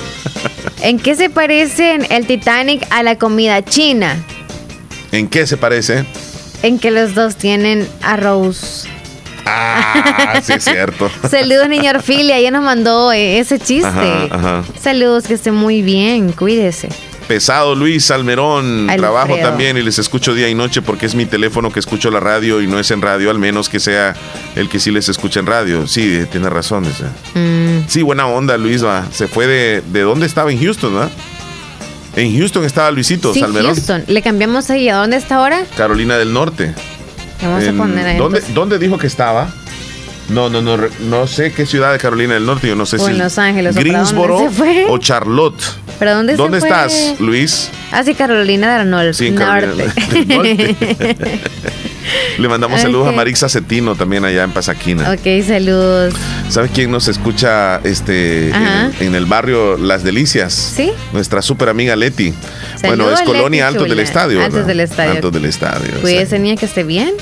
¿En qué se parecen el Titanic a la comida china? ¿En qué se parece? En que los dos tienen arroz. Ah, sí es cierto. Saludos, niña Orfilia. Ella nos mandó eh, ese chiste. Ajá, ajá. Saludos, que esté muy bien. Cuídese. Pesado Luis Salmerón, Alfredo. trabajo también y les escucho día y noche porque es mi teléfono que escucho la radio y no es en radio, al menos que sea el que sí les escucha en radio. Sí, tiene razón. Mm, Sí, buena onda Luis, va. Se fue de... ¿De dónde estaba? En Houston, ¿verdad? En Houston estaba Luisito sí, Salmerón. Houston. Le cambiamos ahí. ¿A dónde está ahora? Carolina del Norte. Vamos En- a poner ahí. ¿dónde, entonces. ¿Dónde dijo que estaba? No, no, no, no sé qué ciudad de Carolina del Norte, yo no sé O si en Los Ángeles, ¿o Greensboro fue? o Charlotte. ¿Pero dónde, ¿Dónde se fue? estás, Luis? Ah, sí, Carolina del Nor- Sí, en Carolina del Norte. Le mandamos saludos a Marixa Cetino también allá en Pasaquina. ok, saludos. ¿Sabes quién nos escucha este en en el barrio Las Delicias? Sí. Nuestra super amiga Leti. Bueno, es Colonia Leti Altos del. Estadio. Altos ¿verdad? del Estadio. Altos del Estadio. Cuídese, niña, que esté bien.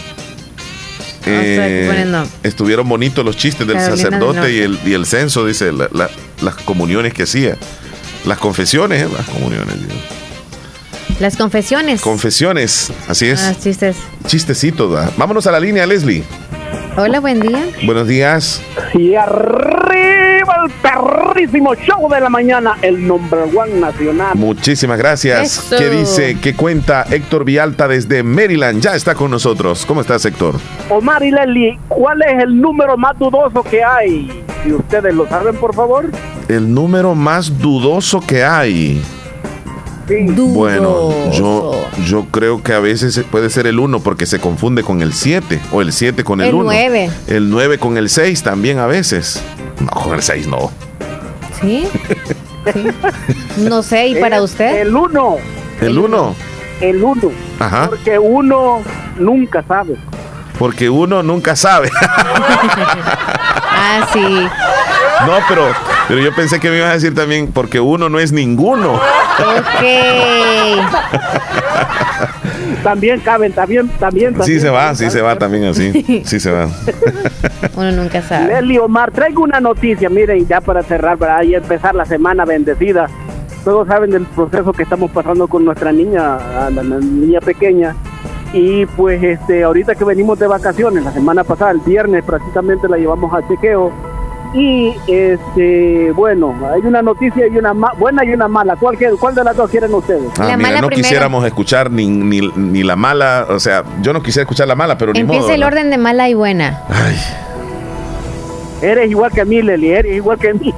Eh, estuvieron bonitos los chistes del Carolina sacerdote y el, y el censo, dice, la- la- las comuniones que hacía. Las confesiones, ¿eh? las comuniones. digo. Las confesiones. Confesiones, así es. Ah, chistes. Chistecito. ¿verdad? Vámonos a la línea, Leslie. Hola, buen día. Buenos días. Y arriba el perrísimo show de la mañana, el number one nacional. Muchísimas gracias. Eso. ¿Qué dice, qué cuenta Héctor Vialta desde Maryland? Ya está con nosotros. ¿Cómo estás, Héctor? Omar y Leslie, ¿cuál es el número más dudoso que hay? Si ustedes lo saben, por favor. El número más dudoso que hay. Bueno, yo, yo creo que a veces puede ser el 1 porque se confunde con el 7 o el 7 con el El 1. nueve. El 9 con el 6 también a veces. No, con el 6 no. ¿Sí? Sí. No sé, ¿y para usted? El 1. El 1. El 1. Ajá. Porque uno nunca sabe. Porque uno nunca sabe. Ah, sí. No, pero, pero yo pensé que me ibas a decir también porque uno no es ninguno. Ok. También caben, también, también. Sí también. se va, sí se va también así. Sí se va. Uno nunca sabe. Leslie Omar, traigo una noticia, miren, ya para cerrar, para y empezar la semana bendecida. Todos saben del proceso que estamos pasando con nuestra niña, la niña pequeña. Y pues este, ahorita que venimos de vacaciones, la semana pasada, el viernes prácticamente la llevamos a chequeo. Y este, bueno, hay una noticia y una ma- buena y una mala. ¿Cuál, ¿Cuál de las dos quieren ustedes? Ah, mira, no quisiéramos escuchar ni, ni, ni la mala, o sea, yo no quisiera escuchar la mala, pero ni Empieza modo. el ¿no? orden de mala y buena. Eres igual que a mí, Leli, eres igual que a mí.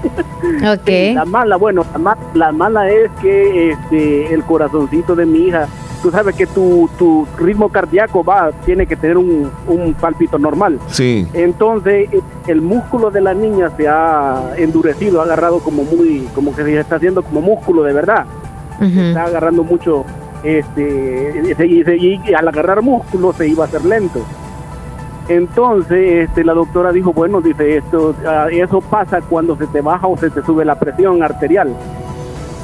Ok. La mala, bueno, la, ma- la mala es que este, el corazoncito de mi hija, tú sabes que tu, tu ritmo cardíaco va, tiene que tener un, un palpito normal. Sí. Entonces, eh, el músculo de la niña se ha endurecido, ha agarrado como muy, como que se está haciendo como músculo de verdad. Está agarrando mucho, este, y, se- y se- y al agarrar músculo se iba a hacer lento. Entonces, este, la doctora dijo, bueno, dice esto, ah, eso pasa cuando se te baja o se te sube la presión arterial,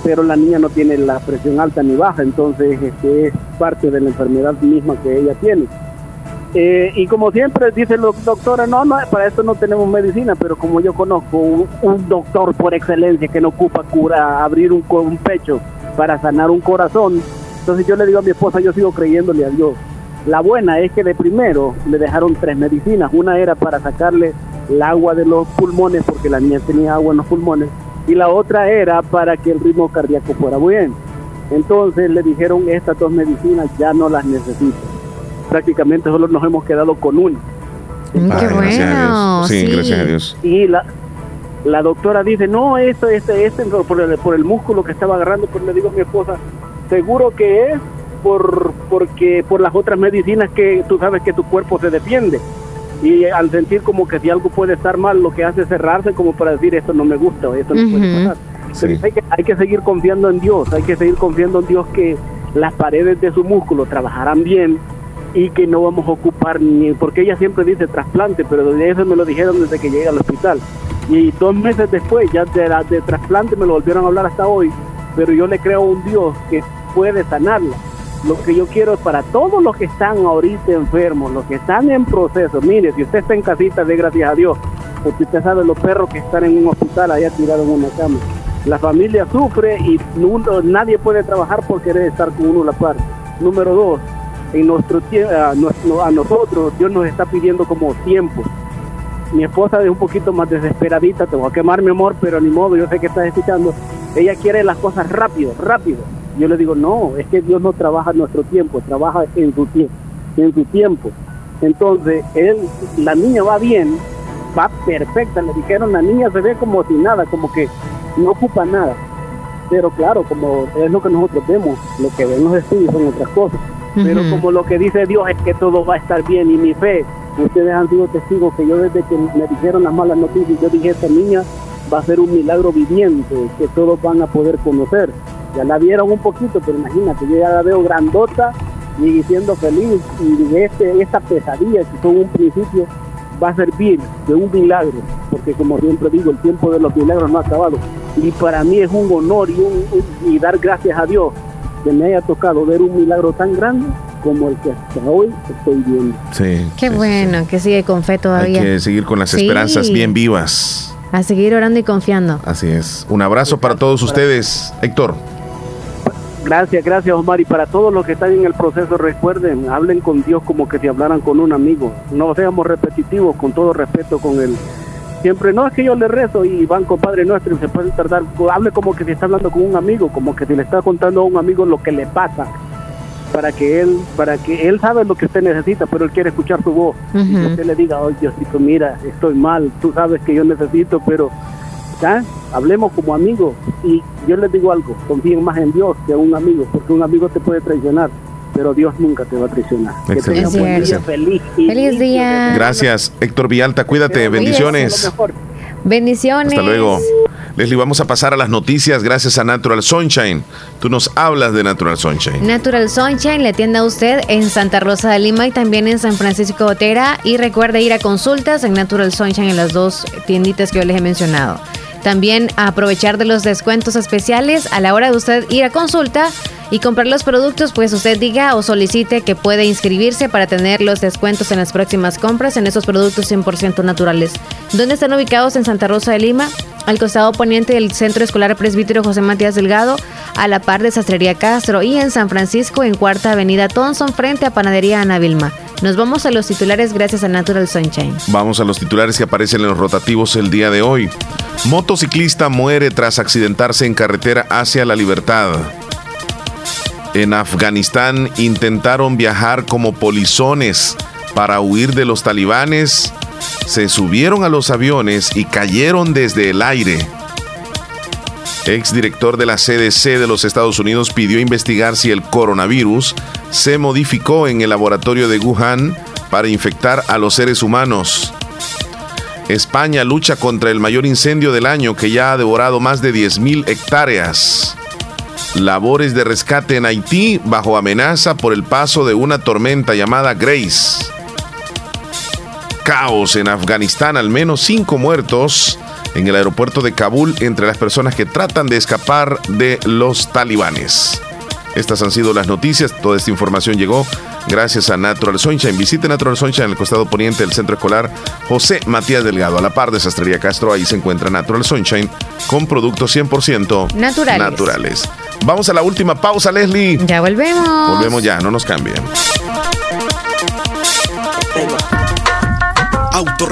pero la niña no tiene la presión alta ni baja, entonces este, es parte de la enfermedad misma que ella tiene. Eh, y como siempre dice la doctora, no, no, para esto no tenemos medicina, pero como yo conozco un, doctor por excelencia que no ocupa cura, abrir un, un pecho para sanar un corazón, entonces yo le digo a mi esposa, yo sigo creyéndole a Dios. La buena es que de primero le dejaron tres medicinas. Una era para sacarle el agua de los pulmones, porque la niña tenía agua en los pulmones, y la otra era para que el ritmo cardíaco fuera bien. Entonces le dijeron, estas dos medicinas ya no las necesito. Prácticamente solo nos hemos quedado con una. qué Ay, gracias a Dios. Sí, gracias a Dios. Y la, la doctora dice, no, esto, este, este, por el, por el músculo que estaba agarrando, pues le digo a mi esposa, seguro que es por, porque, por las otras medicinas que tú sabes que tu cuerpo se defiende. Y al sentir como que si algo puede estar mal, lo que hace es cerrarse como para decir, esto no me gusta, o esto no puede pasar. Pero hay que, hay que seguir confiando en Dios, hay que seguir confiando en Dios que las paredes de su músculo trabajarán bien y que no vamos a ocupar ni, porque ella siempre dice trasplante, pero de eso me lo dijeron desde que llegué al hospital. Y dos meses después, ya de, la- de trasplante me lo volvieron a hablar hasta hoy, pero yo le creo a un Dios que puede sanarla. Lo que yo quiero es para todos los que están ahorita enfermos, los que están en proceso, mire, si usted está en casita, de gracias a Dios, porque usted sabe los perros que están en un hospital allá tirados en una cama. La familia sufre y uno- nadie puede trabajar por querer estar con uno a la par. Número dos, en nuestro a, a nosotros Dios nos está pidiendo como tiempo. Mi esposa es un poquito más desesperadita, te voy a quemar mi amor, pero ni modo, yo sé que estás escuchando. Ella quiere las cosas rápido, rápido. Yo le digo, no, es que Dios no trabaja en nuestro tiempo, trabaja en su tiempo, en su tiempo. Entonces, él, la niña va bien, va perfecta, le dijeron, la niña se ve como si nada, como que no ocupa nada. Pero claro, como es lo que nosotros vemos, lo que ven los estudios son otras cosas. Pero como lo que dice Dios es que todo va a estar bien y mi fe, ustedes han sido testigos que yo desde que me dijeron las malas noticias, yo dije, esta niña va a ser un milagro viviente, que todos van a poder conocer. Ya la vieron un poquito, pero imagínate, yo ya la veo grandota y siendo feliz y este, esta pesadilla que fue un principio va a servir de un milagro, porque como siempre digo, el tiempo de los milagros no ha acabado. Y para mí es un honor y, un- y dar gracias a Dios que me haya tocado ver un milagro tan grande como el que hasta hoy estoy viendo. Sí. Qué bueno, que sigue con fe Hay todavía. que seguir con las Sí. esperanzas bien vivas. A seguir orando y confiando. Así es. Un abrazo para todos ustedes, Héctor. Gracias, gracias Omar. Y para todos los que están en el proceso, recuerden, hablen con Dios como que si hablaran con un amigo. No seamos repetitivos, con todo respeto con él. Siempre, no es que yo le rezo y van con Padre Nuestro y se pueden tardar. Hable como que si está hablando con un amigo, como que si le está contando a un amigo lo que le pasa. Para que él, para que él sabe lo que usted necesita, pero él quiere escuchar su voz. Y que usted le diga, oye Diosito, mira, estoy mal, tú sabes que yo necesito, pero ¿ya? hablemos como amigos y yo les digo algo, confíen más en Dios que en un amigo, porque un amigo te puede traicionar, pero Dios nunca te va a traicionar. Que Excelente. buen día, feliz. Feliz día. Gracias, Héctor Villalta. Cuídate. Bendiciones. Bendiciones. Hasta luego. Leslie, vamos a pasar a las noticias gracias a Natural Sunshine. Tú nos hablas de Natural Sunshine. Natural Sunshine le atiende a usted en Santa Rosa de Lima y también en San Francisco de Otera. Y recuerde ir a consultas en Natural Sunshine en las dos tienditas que yo les he mencionado. También aprovechar de los descuentos especiales a la hora de usted ir a consulta y comprar los productos, pues usted diga o solicite que puede inscribirse para tener los descuentos en las próximas compras en esos productos 100% naturales. ¿Dónde están ubicados? En Santa Rosa de Lima, al costado poniente del Centro Escolar Presbítero José Matías Delgado, a la par de Sastrería Castro y en San Francisco, en Cuarta Avenida Thompson, frente a Panadería Ana Vilma. Nos vamos a los titulares gracias a Natural Sunshine. Vamos a los titulares que aparecen en los rotativos el día de hoy. Motociclista muere tras accidentarse en carretera hacia la libertad. En Afganistán intentaron viajar como polizones para huir de los talibanes. Se subieron a los aviones y cayeron desde el aire. Exdirector de la CDC de los Estados Unidos pidió investigar si el coronavirus se modificó en el laboratorio de Wuhan para infectar a los seres humanos. España lucha contra el mayor incendio del año que ya ha devorado más de 10.000 hectáreas. Labores de rescate en Haití bajo amenaza por el paso de una tormenta llamada Grace. Caos en Afganistán, al menos cinco muertos en el aeropuerto de Kabul entre las personas que tratan de escapar de los talibanes. Estas han sido las noticias. Toda esta información llegó gracias a Natural Sunshine. Visite Natural Sunshine en el costado poniente del centro escolar José Matías Delgado. A la par de Sastrería Castro, ahí se encuentra Natural Sunshine con productos 100% Naturales. naturales. Vamos a la última pausa, Leslie. Ya volvemos. Volvemos ya, no nos cambien.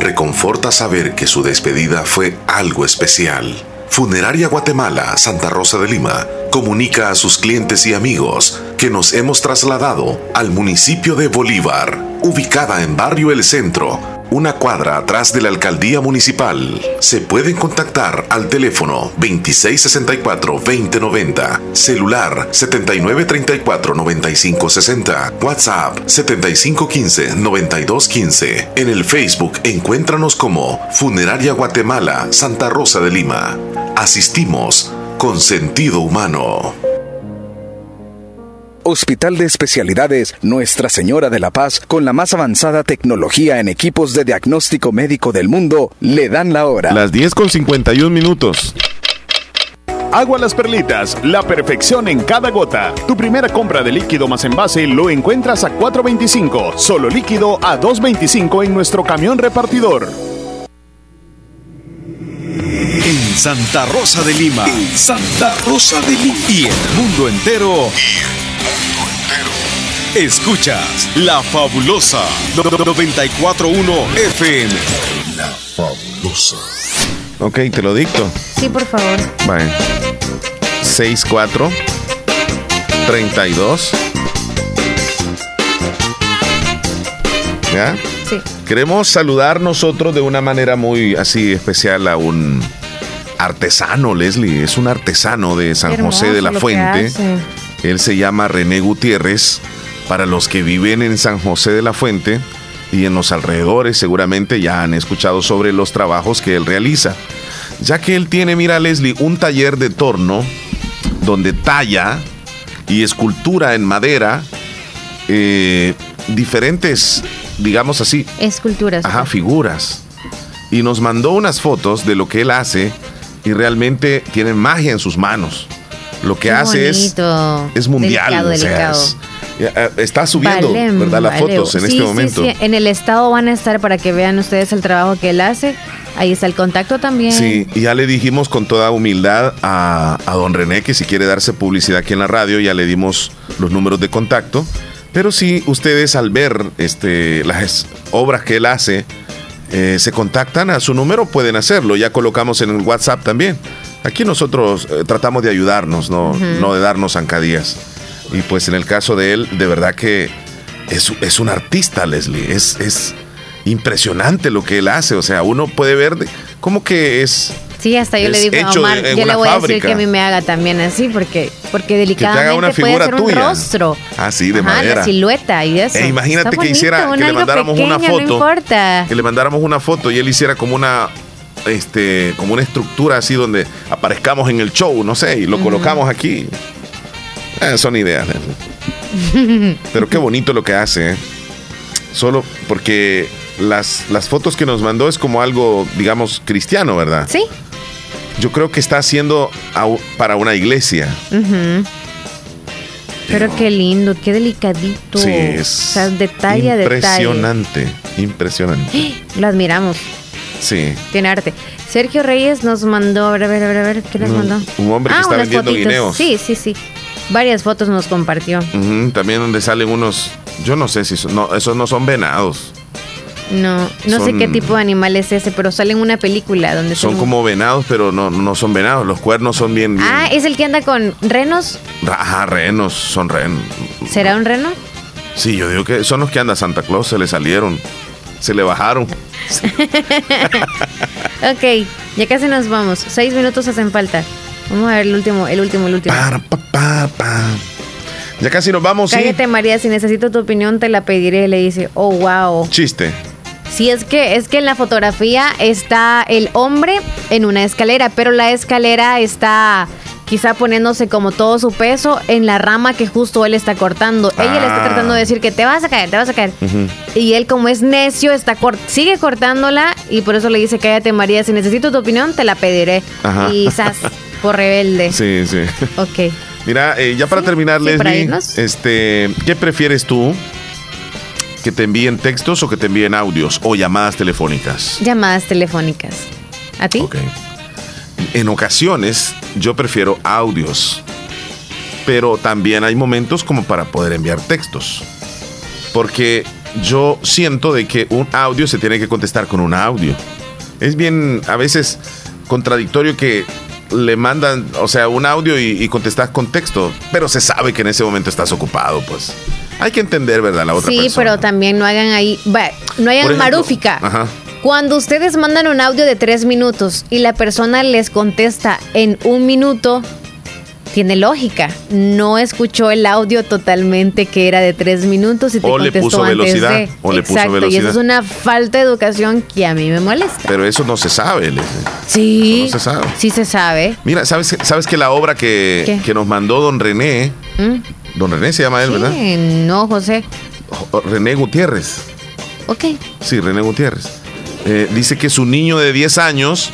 Reconforta saber que su despedida fue algo especial. Funeraria Guatemala, Santa Rosa de Lima, comunica a sus clientes y amigos que nos hemos trasladado al municipio de Bolívar, ubicada en Barrio El Centro, una cuadra atrás de la alcaldía municipal. Se pueden contactar al teléfono 2664-2090, celular 7934-9560, WhatsApp 7515-9215. En el Facebook encuéntranos como Funeraria Guatemala, Santa Rosa de Lima. Asistimos con sentido humano. Hospital de Especialidades Nuestra Señora de la Paz, con la más avanzada tecnología en equipos de diagnóstico médico del mundo, le dan la hora. Las 10 con 51 minutos. Agua Las Perlitas, la perfección en cada gota. Tu primera compra de líquido más envase lo encuentras a 4.25, solo líquido a 2.25 en nuestro camión repartidor. En Santa Rosa de Lima. Santa Rosa de Lima. Y el mundo entero. Escuchas La Fabulosa 941 FM. La Fabulosa. Ok, te lo dicto. Sí, por favor. Vale. 64 32 ¿Ya? Sí. Queremos saludar nosotros de una manera muy así especial a un artesano, Leslie. Es un artesano de San José de la lo que Fuente. Él se llama René Gutiérrez. Para los que viven en San José de la Fuente y en los alrededores, seguramente ya han escuchado sobre los trabajos que él realiza. Ya que él tiene, mira Leslie, un taller de torno donde talla y escultura en madera eh, diferentes, digamos así, Esculturas. Ajá, figuras. Y nos mandó unas fotos de lo que él hace y realmente tiene magia en sus manos. Lo que Qué hace es, bonito. es mundial. Delicado, o sea, delicado. es- ya, eh, está subiendo, Vale, ¿verdad? Las vale. fotos en Sí, este sí, momento. sí. En el estado van a estar para que vean ustedes el trabajo que él hace. Ahí está el contacto también. Sí, y ya le dijimos con toda humildad a, a don René que si quiere darse publicidad aquí en la radio, ya le dimos los números de contacto. Pero si ustedes al ver este, las obras que él hace, eh, se contactan a su número, pueden hacerlo. Ya colocamos en el WhatsApp también. Aquí nosotros eh, tratamos de ayudarnos, no, no de darnos zancadillas. Y pues en el caso de él, de verdad que es, es un artista, Leslie. Es, es impresionante lo que él hace. O sea, uno puede ver de- cómo que es... Sí, hasta yo le digo a Omar, yo le voy a decir que a mí me haga también así, porque, porque te haga una delicadamente puede figura ser un tuya. rostro. Así, de Ajá, madera. la silueta y eso. E imagínate que hiciera, que le mandáramos una foto. No importa. Que le mandáramos una foto y él hiciera como una este como una estructura así donde aparezcamos en el show, no sé, y lo colocamos aquí. Eh, son ideas. Pero qué bonito lo que hace, ¿eh? Solo porque las, las fotos que nos mandó es como algo, digamos, cristiano, ¿verdad? Sí. Yo creo que está haciendo para una iglesia. Pero qué lindo, qué delicadito. Sí, es O sea, detalle a detalle. impresionante, impresionante. Lo admiramos. Sí. Tiene arte. Sergio Reyes nos mandó, a ver, a ver, a ver, a ver, ¿qué nos mandó? un hombre que está unas vendiendo guineos. Sí, sí, sí. Varias fotos nos compartió. También donde salen unos, yo no sé si son, no, esos no son venados, No, no sé qué tipo de animal es ese, pero sale en una película donde son como venados, pero no, no son venados, los cuernos son bien, bien Ah, es el que anda con renos. ajá, renos, son renos. ¿Será un reno? Sí, yo digo que son los que anda Santa Claus, se le salieron, se le bajaron. ok, ya casi nos vamos. Seis minutos hacen falta. Vamos a ver el último, el último, el último. Ya casi nos vamos, sí. Cállate, María, si necesito tu opinión te la pediré. Le dice, oh, wow. Chiste. Sí, es que, es que en la fotografía está el hombre en una escalera, pero la escalera está quizá poniéndose como todo su peso en la rama que justo él está cortando. Ella le está Ah. tratando de decir que te vas a caer, te vas a caer. Y él como es necio, está cor- sigue cortándola y por eso le dice, cállate María, si necesito tu opinión te la pediré. Ajá. Y zas, por rebelde. Sí, sí. Ok. Mira, eh, ya para terminar, sí, Leslie, este, ¿qué prefieres tú? ¿Que te envíen textos o que te envíen audios o llamadas telefónicas? Llamadas telefónicas. ¿A ti? En ocasiones yo prefiero audios, pero también hay momentos como para poder enviar textos. Porque yo siento de que un audio se tiene que contestar con un audio. Es bien a veces contradictorio que le mandan, o sea, un audio y, y contestas con texto, pero se sabe que en ese momento estás ocupado, pues. Hay que entender, ¿verdad? La otra Sí, persona. pero también no hagan ahí, no hagan ejemplo, marúfica. Ajá. Cuando ustedes mandan un audio de tres minutos y la persona les contesta en un minuto, tiene lógica. No escuchó el audio totalmente que era de tres minutos y te O le contestó puso antes velocidad, de. o le puso Exacto, y velocidad. eso es una falta de educación que a mí me molesta. Pero eso no se sabe, Leslie. Sí, No se sabe. sí se sabe. Mira, ¿sabes, sabes que la obra que, que nos mandó don René, ¿Mm? don René se llama él, ¿verdad? No, José. René Gutiérrez. Ok. Sí, René Gutiérrez. Eh, dice que su niño de 10 años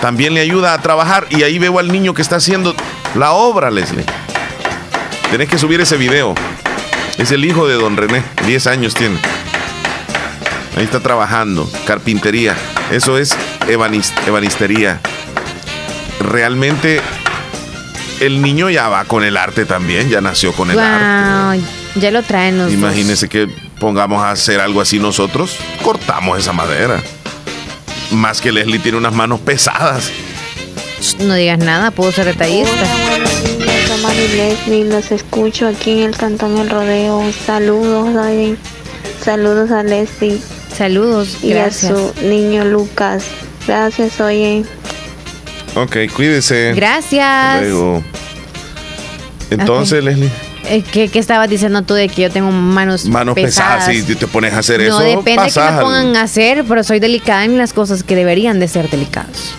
también le ayuda a trabajar y ahí veo al niño que está haciendo la obra, Leslie. Tenés que subir ese video. Es el hijo de don René, 10 años tiene. Ahí está trabajando, carpintería. Eso es ebanis- ebanistería. Realmente el niño ya va con el arte también, ya nació con el arte. Wow, ya lo traen los dos. Imagínese que pongamos a hacer algo así nosotros, cortamos esa madera. Más que Leslie tiene unas manos pesadas. No digas nada, puedo ser detallista. Mari Leslie, los escucho aquí en el Cantón El Rodeo. Saludos, oye. Saludos a Leslie. Saludos, y gracias. a su niño Lucas. Gracias, oye. Ok, cuídese. Gracias. Luego. Entonces, Leslie, Eh, ¿Qué, qué estabas diciendo tú de que yo tengo manos, manos pesadas, pesadas? si te pones a hacer no eso, depende de que me pongan a hacer, pero soy delicada en las cosas que deberían de ser delicadas.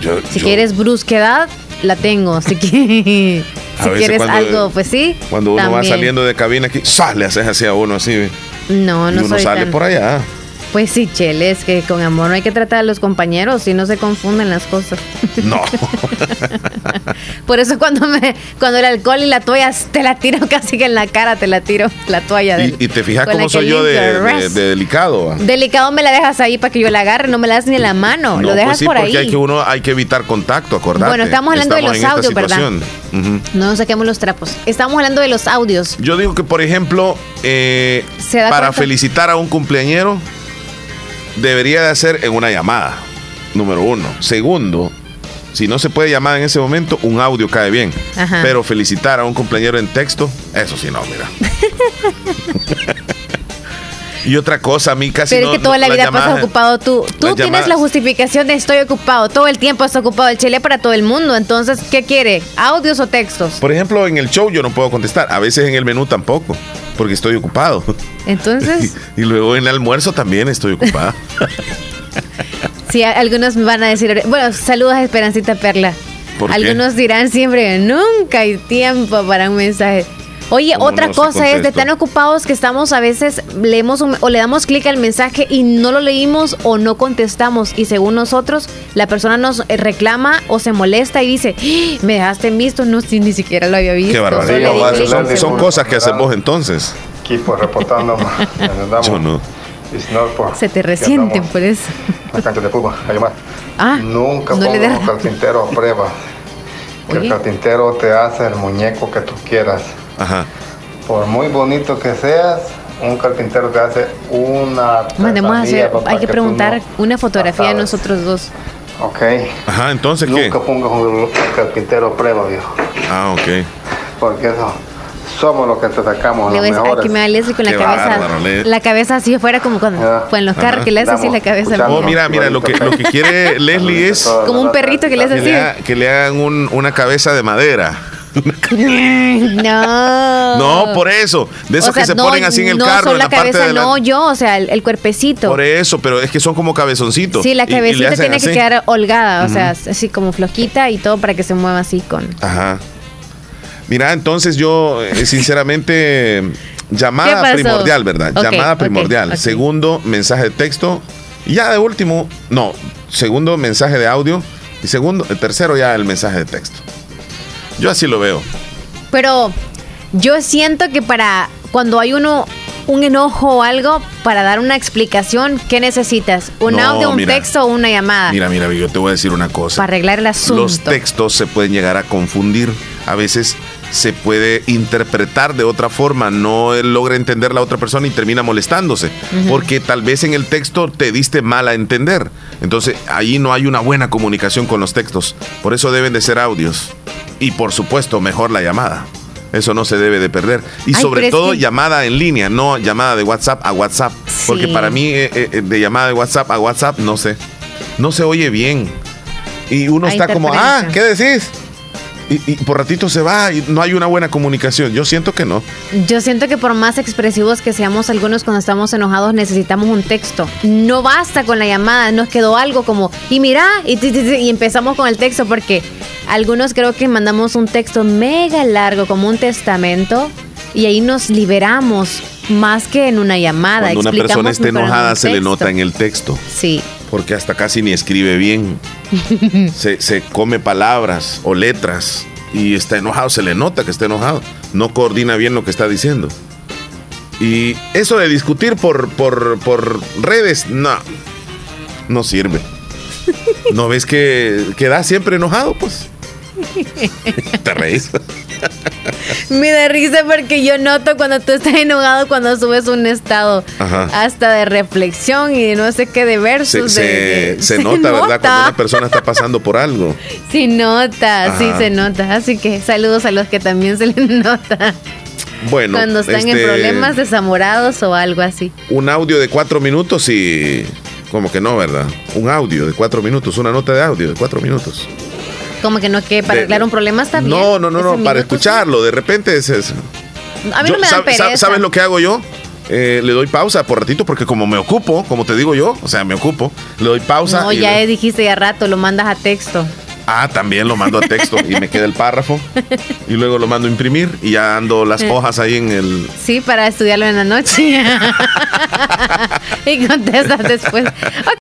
Yo- Si yo- quieres brusquedad, la tengo. Así que si quieres algo, pues sí. Cuando uno va saliendo de cabina aquí, ¡zas! le haces así a uno así, ve. No, y no uno soy sale tan- por allá. Pues sí, Chele, es que con amor no hay que tratar a los compañeros si no se confunden las cosas. No. Por eso cuando me cuando el alcohol y la toalla te la tiro casi que en la cara, te la tiro la toalla. del- y, y te fijas cómo soy yo de, delicado. Delicado me la dejas ahí para que yo la agarre, no me la das ni en la mano, No, lo pues dejas sí, por porque ahí. hay que uno hay que evitar contacto, acordate. Bueno, estamos hablando de los audios, ¿verdad? No nos saquemos los trapos. Estamos hablando de los audios. Yo digo que, por ejemplo, eh, ¿Se da para cuenta? felicitar a un cumpleañero, debería de hacer en una llamada, número uno. Segundo, si no se puede llamar en ese momento, un audio cae bien. Ajá. Pero felicitar a un cumpleañero en texto, eso sí no, mira. y otra cosa, a mí casi Pero no- es que toda no- la vida llamadas- pasas ocupado tú. Tú tienes llamadas- la justificación de estoy ocupado. Todo el tiempo está ocupado el chile para todo el mundo. Entonces, ¿qué quiere? ¿Audios o textos? Por ejemplo, en el show yo no puedo contestar. A veces en el menú tampoco, porque estoy ocupado. Entonces, y luego en el almuerzo también estoy ocupado. sí, a- algunos me van a decir, bueno, saludos a Esperancita Perla. ¿Por qué? Algunos dirán siempre, nunca hay tiempo para un mensaje. Oye, ¿Cómo otra no? Cosa es de tan ocupados que estamos a veces leemos un- o le damos clic al mensaje y no lo leímos o no contestamos y según nosotros la persona nos reclama o se molesta y dice, "¡Ah! me dejaste en visto, no si ni siquiera lo había visto. Qué barbaridad. clic". Son, son cosas que haces vos entonces. Equipo reportando. Yo no. No, Se te resienten por eso. la cancha de fútbol. Ah, Nunca no le un carpintero a prueba. Que el carpintero te hace el muñeco que tú quieras. Ajá. Por muy bonito que seas, un carpintero te hace una. Mandemos a hacer, papá, hay que tú preguntar no- una fotografía de nosotros dos. Ok. Ajá, entonces qué? Nunca pongas un carpintero a prueba, viejo. Ah, ok. Porque eso, somos los que te sacamos Le los voy a mejores. aquí me da Leslie con la Qué cabeza. bárbaro, Le- La cabeza así afuera como cuando fue en los carros que le hace así la cabeza. al Oh, mira, mira, lo que, lo que quiere Leslie es Como un perrito que le hace que así. que le hagan un- una cabeza de madera. No. No, por eso. De esos O sea, que se no, ponen así en el no carro, en la, la parte cabeza, de la. no yo, o sea, el, el cuerpecito. Por eso, pero es que son como cabezoncitos. Sí, la Y- y le cabecita tiene así. que quedar holgada, o sea, así como flojita y todo para que se mueva así con. Ajá. Mira, entonces yo, eh, sinceramente, ¿Qué llamada primordial, ¿verdad? Llamada primordial. Segundo, mensaje de texto. Y ya de último, no, segundo, mensaje de audio. Y segundo, el tercero ya el mensaje de texto. Yo así lo veo. Pero yo siento que para cuando hay uno un enojo o algo, para dar una explicación, ¿qué necesitas? ¿Un No, audio, un mira. texto o una llamada? Mira, mira, yo te voy a decir una cosa. Para arreglar el asunto. Los textos se pueden llegar a confundir. A veces se puede interpretar de otra forma. No logra entender la otra persona y termina molestándose. Porque tal vez en el texto te diste mal a entender. Entonces ahí no hay una buena comunicación con los textos. Por eso deben de ser audios. Y por supuesto, mejor la llamada. Eso no se debe de perder. Y Ay, sobre todo que- llamada en línea, no llamada de WhatsApp a WhatsApp. Porque para mí eh, eh, de llamada de WhatsApp a WhatsApp, no sé. No se oye bien. Y uno Hay está como, ah. ¿qué decís? Y, y por ratito se va y no hay una buena comunicación. Yo siento que no. Yo siento que por más expresivos que seamos algunos cuando estamos enojados necesitamos un texto. No basta con la llamada, nos quedó algo como, y mira, y, y empezamos con el texto porque algunos creo que mandamos un texto mega largo como un testamento y ahí nos liberamos más que en una llamada. Cuando una Explicamos persona en un enojada se le nota en el texto. Sí. Porque hasta casi ni escribe bien. se, se come palabras o letras y está enojado, se le nota que está enojado. No coordina bien lo que está diciendo. Y eso de discutir por, por, por redes, no, no sirve. ¿No ves que queda siempre enojado? Pues te reís. Me da risa porque yo noto cuando tú estás enojado cuando subes un estado Ajá. hasta de reflexión y de no sé qué de Se, versos. se- de- de- se nota, ¿verdad? Cuando una persona está pasando por algo. Sí nota, sí Ajá. se nota. Así que saludos a los que también se les nota Bueno, cuando están en este, problemas desamorados o algo así. un audio de cuatro minutos y como que no, ¿verdad? Un audio de cuatro minutos, una nota de audio de cuatro minutos. Como que no que para De- arreglar un problema está bien. No, no, no, no, para escucharlo. De repente es, es- A mí Yo- no me dan ¿sab- pereza. ¿Sabes lo que hago yo? Eh, le doy pausa por ratito porque como me ocupo, como te digo yo, o sea, me ocupo, le doy pausa. No, y ya le- dijiste ya rato, lo mandas a texto. Ah, también lo mando a texto y me queda el párrafo y luego lo mando a imprimir y ya ando las Eh. hojas ahí en el... Sí, para estudiarlo en la noche. y contestas después. Ok,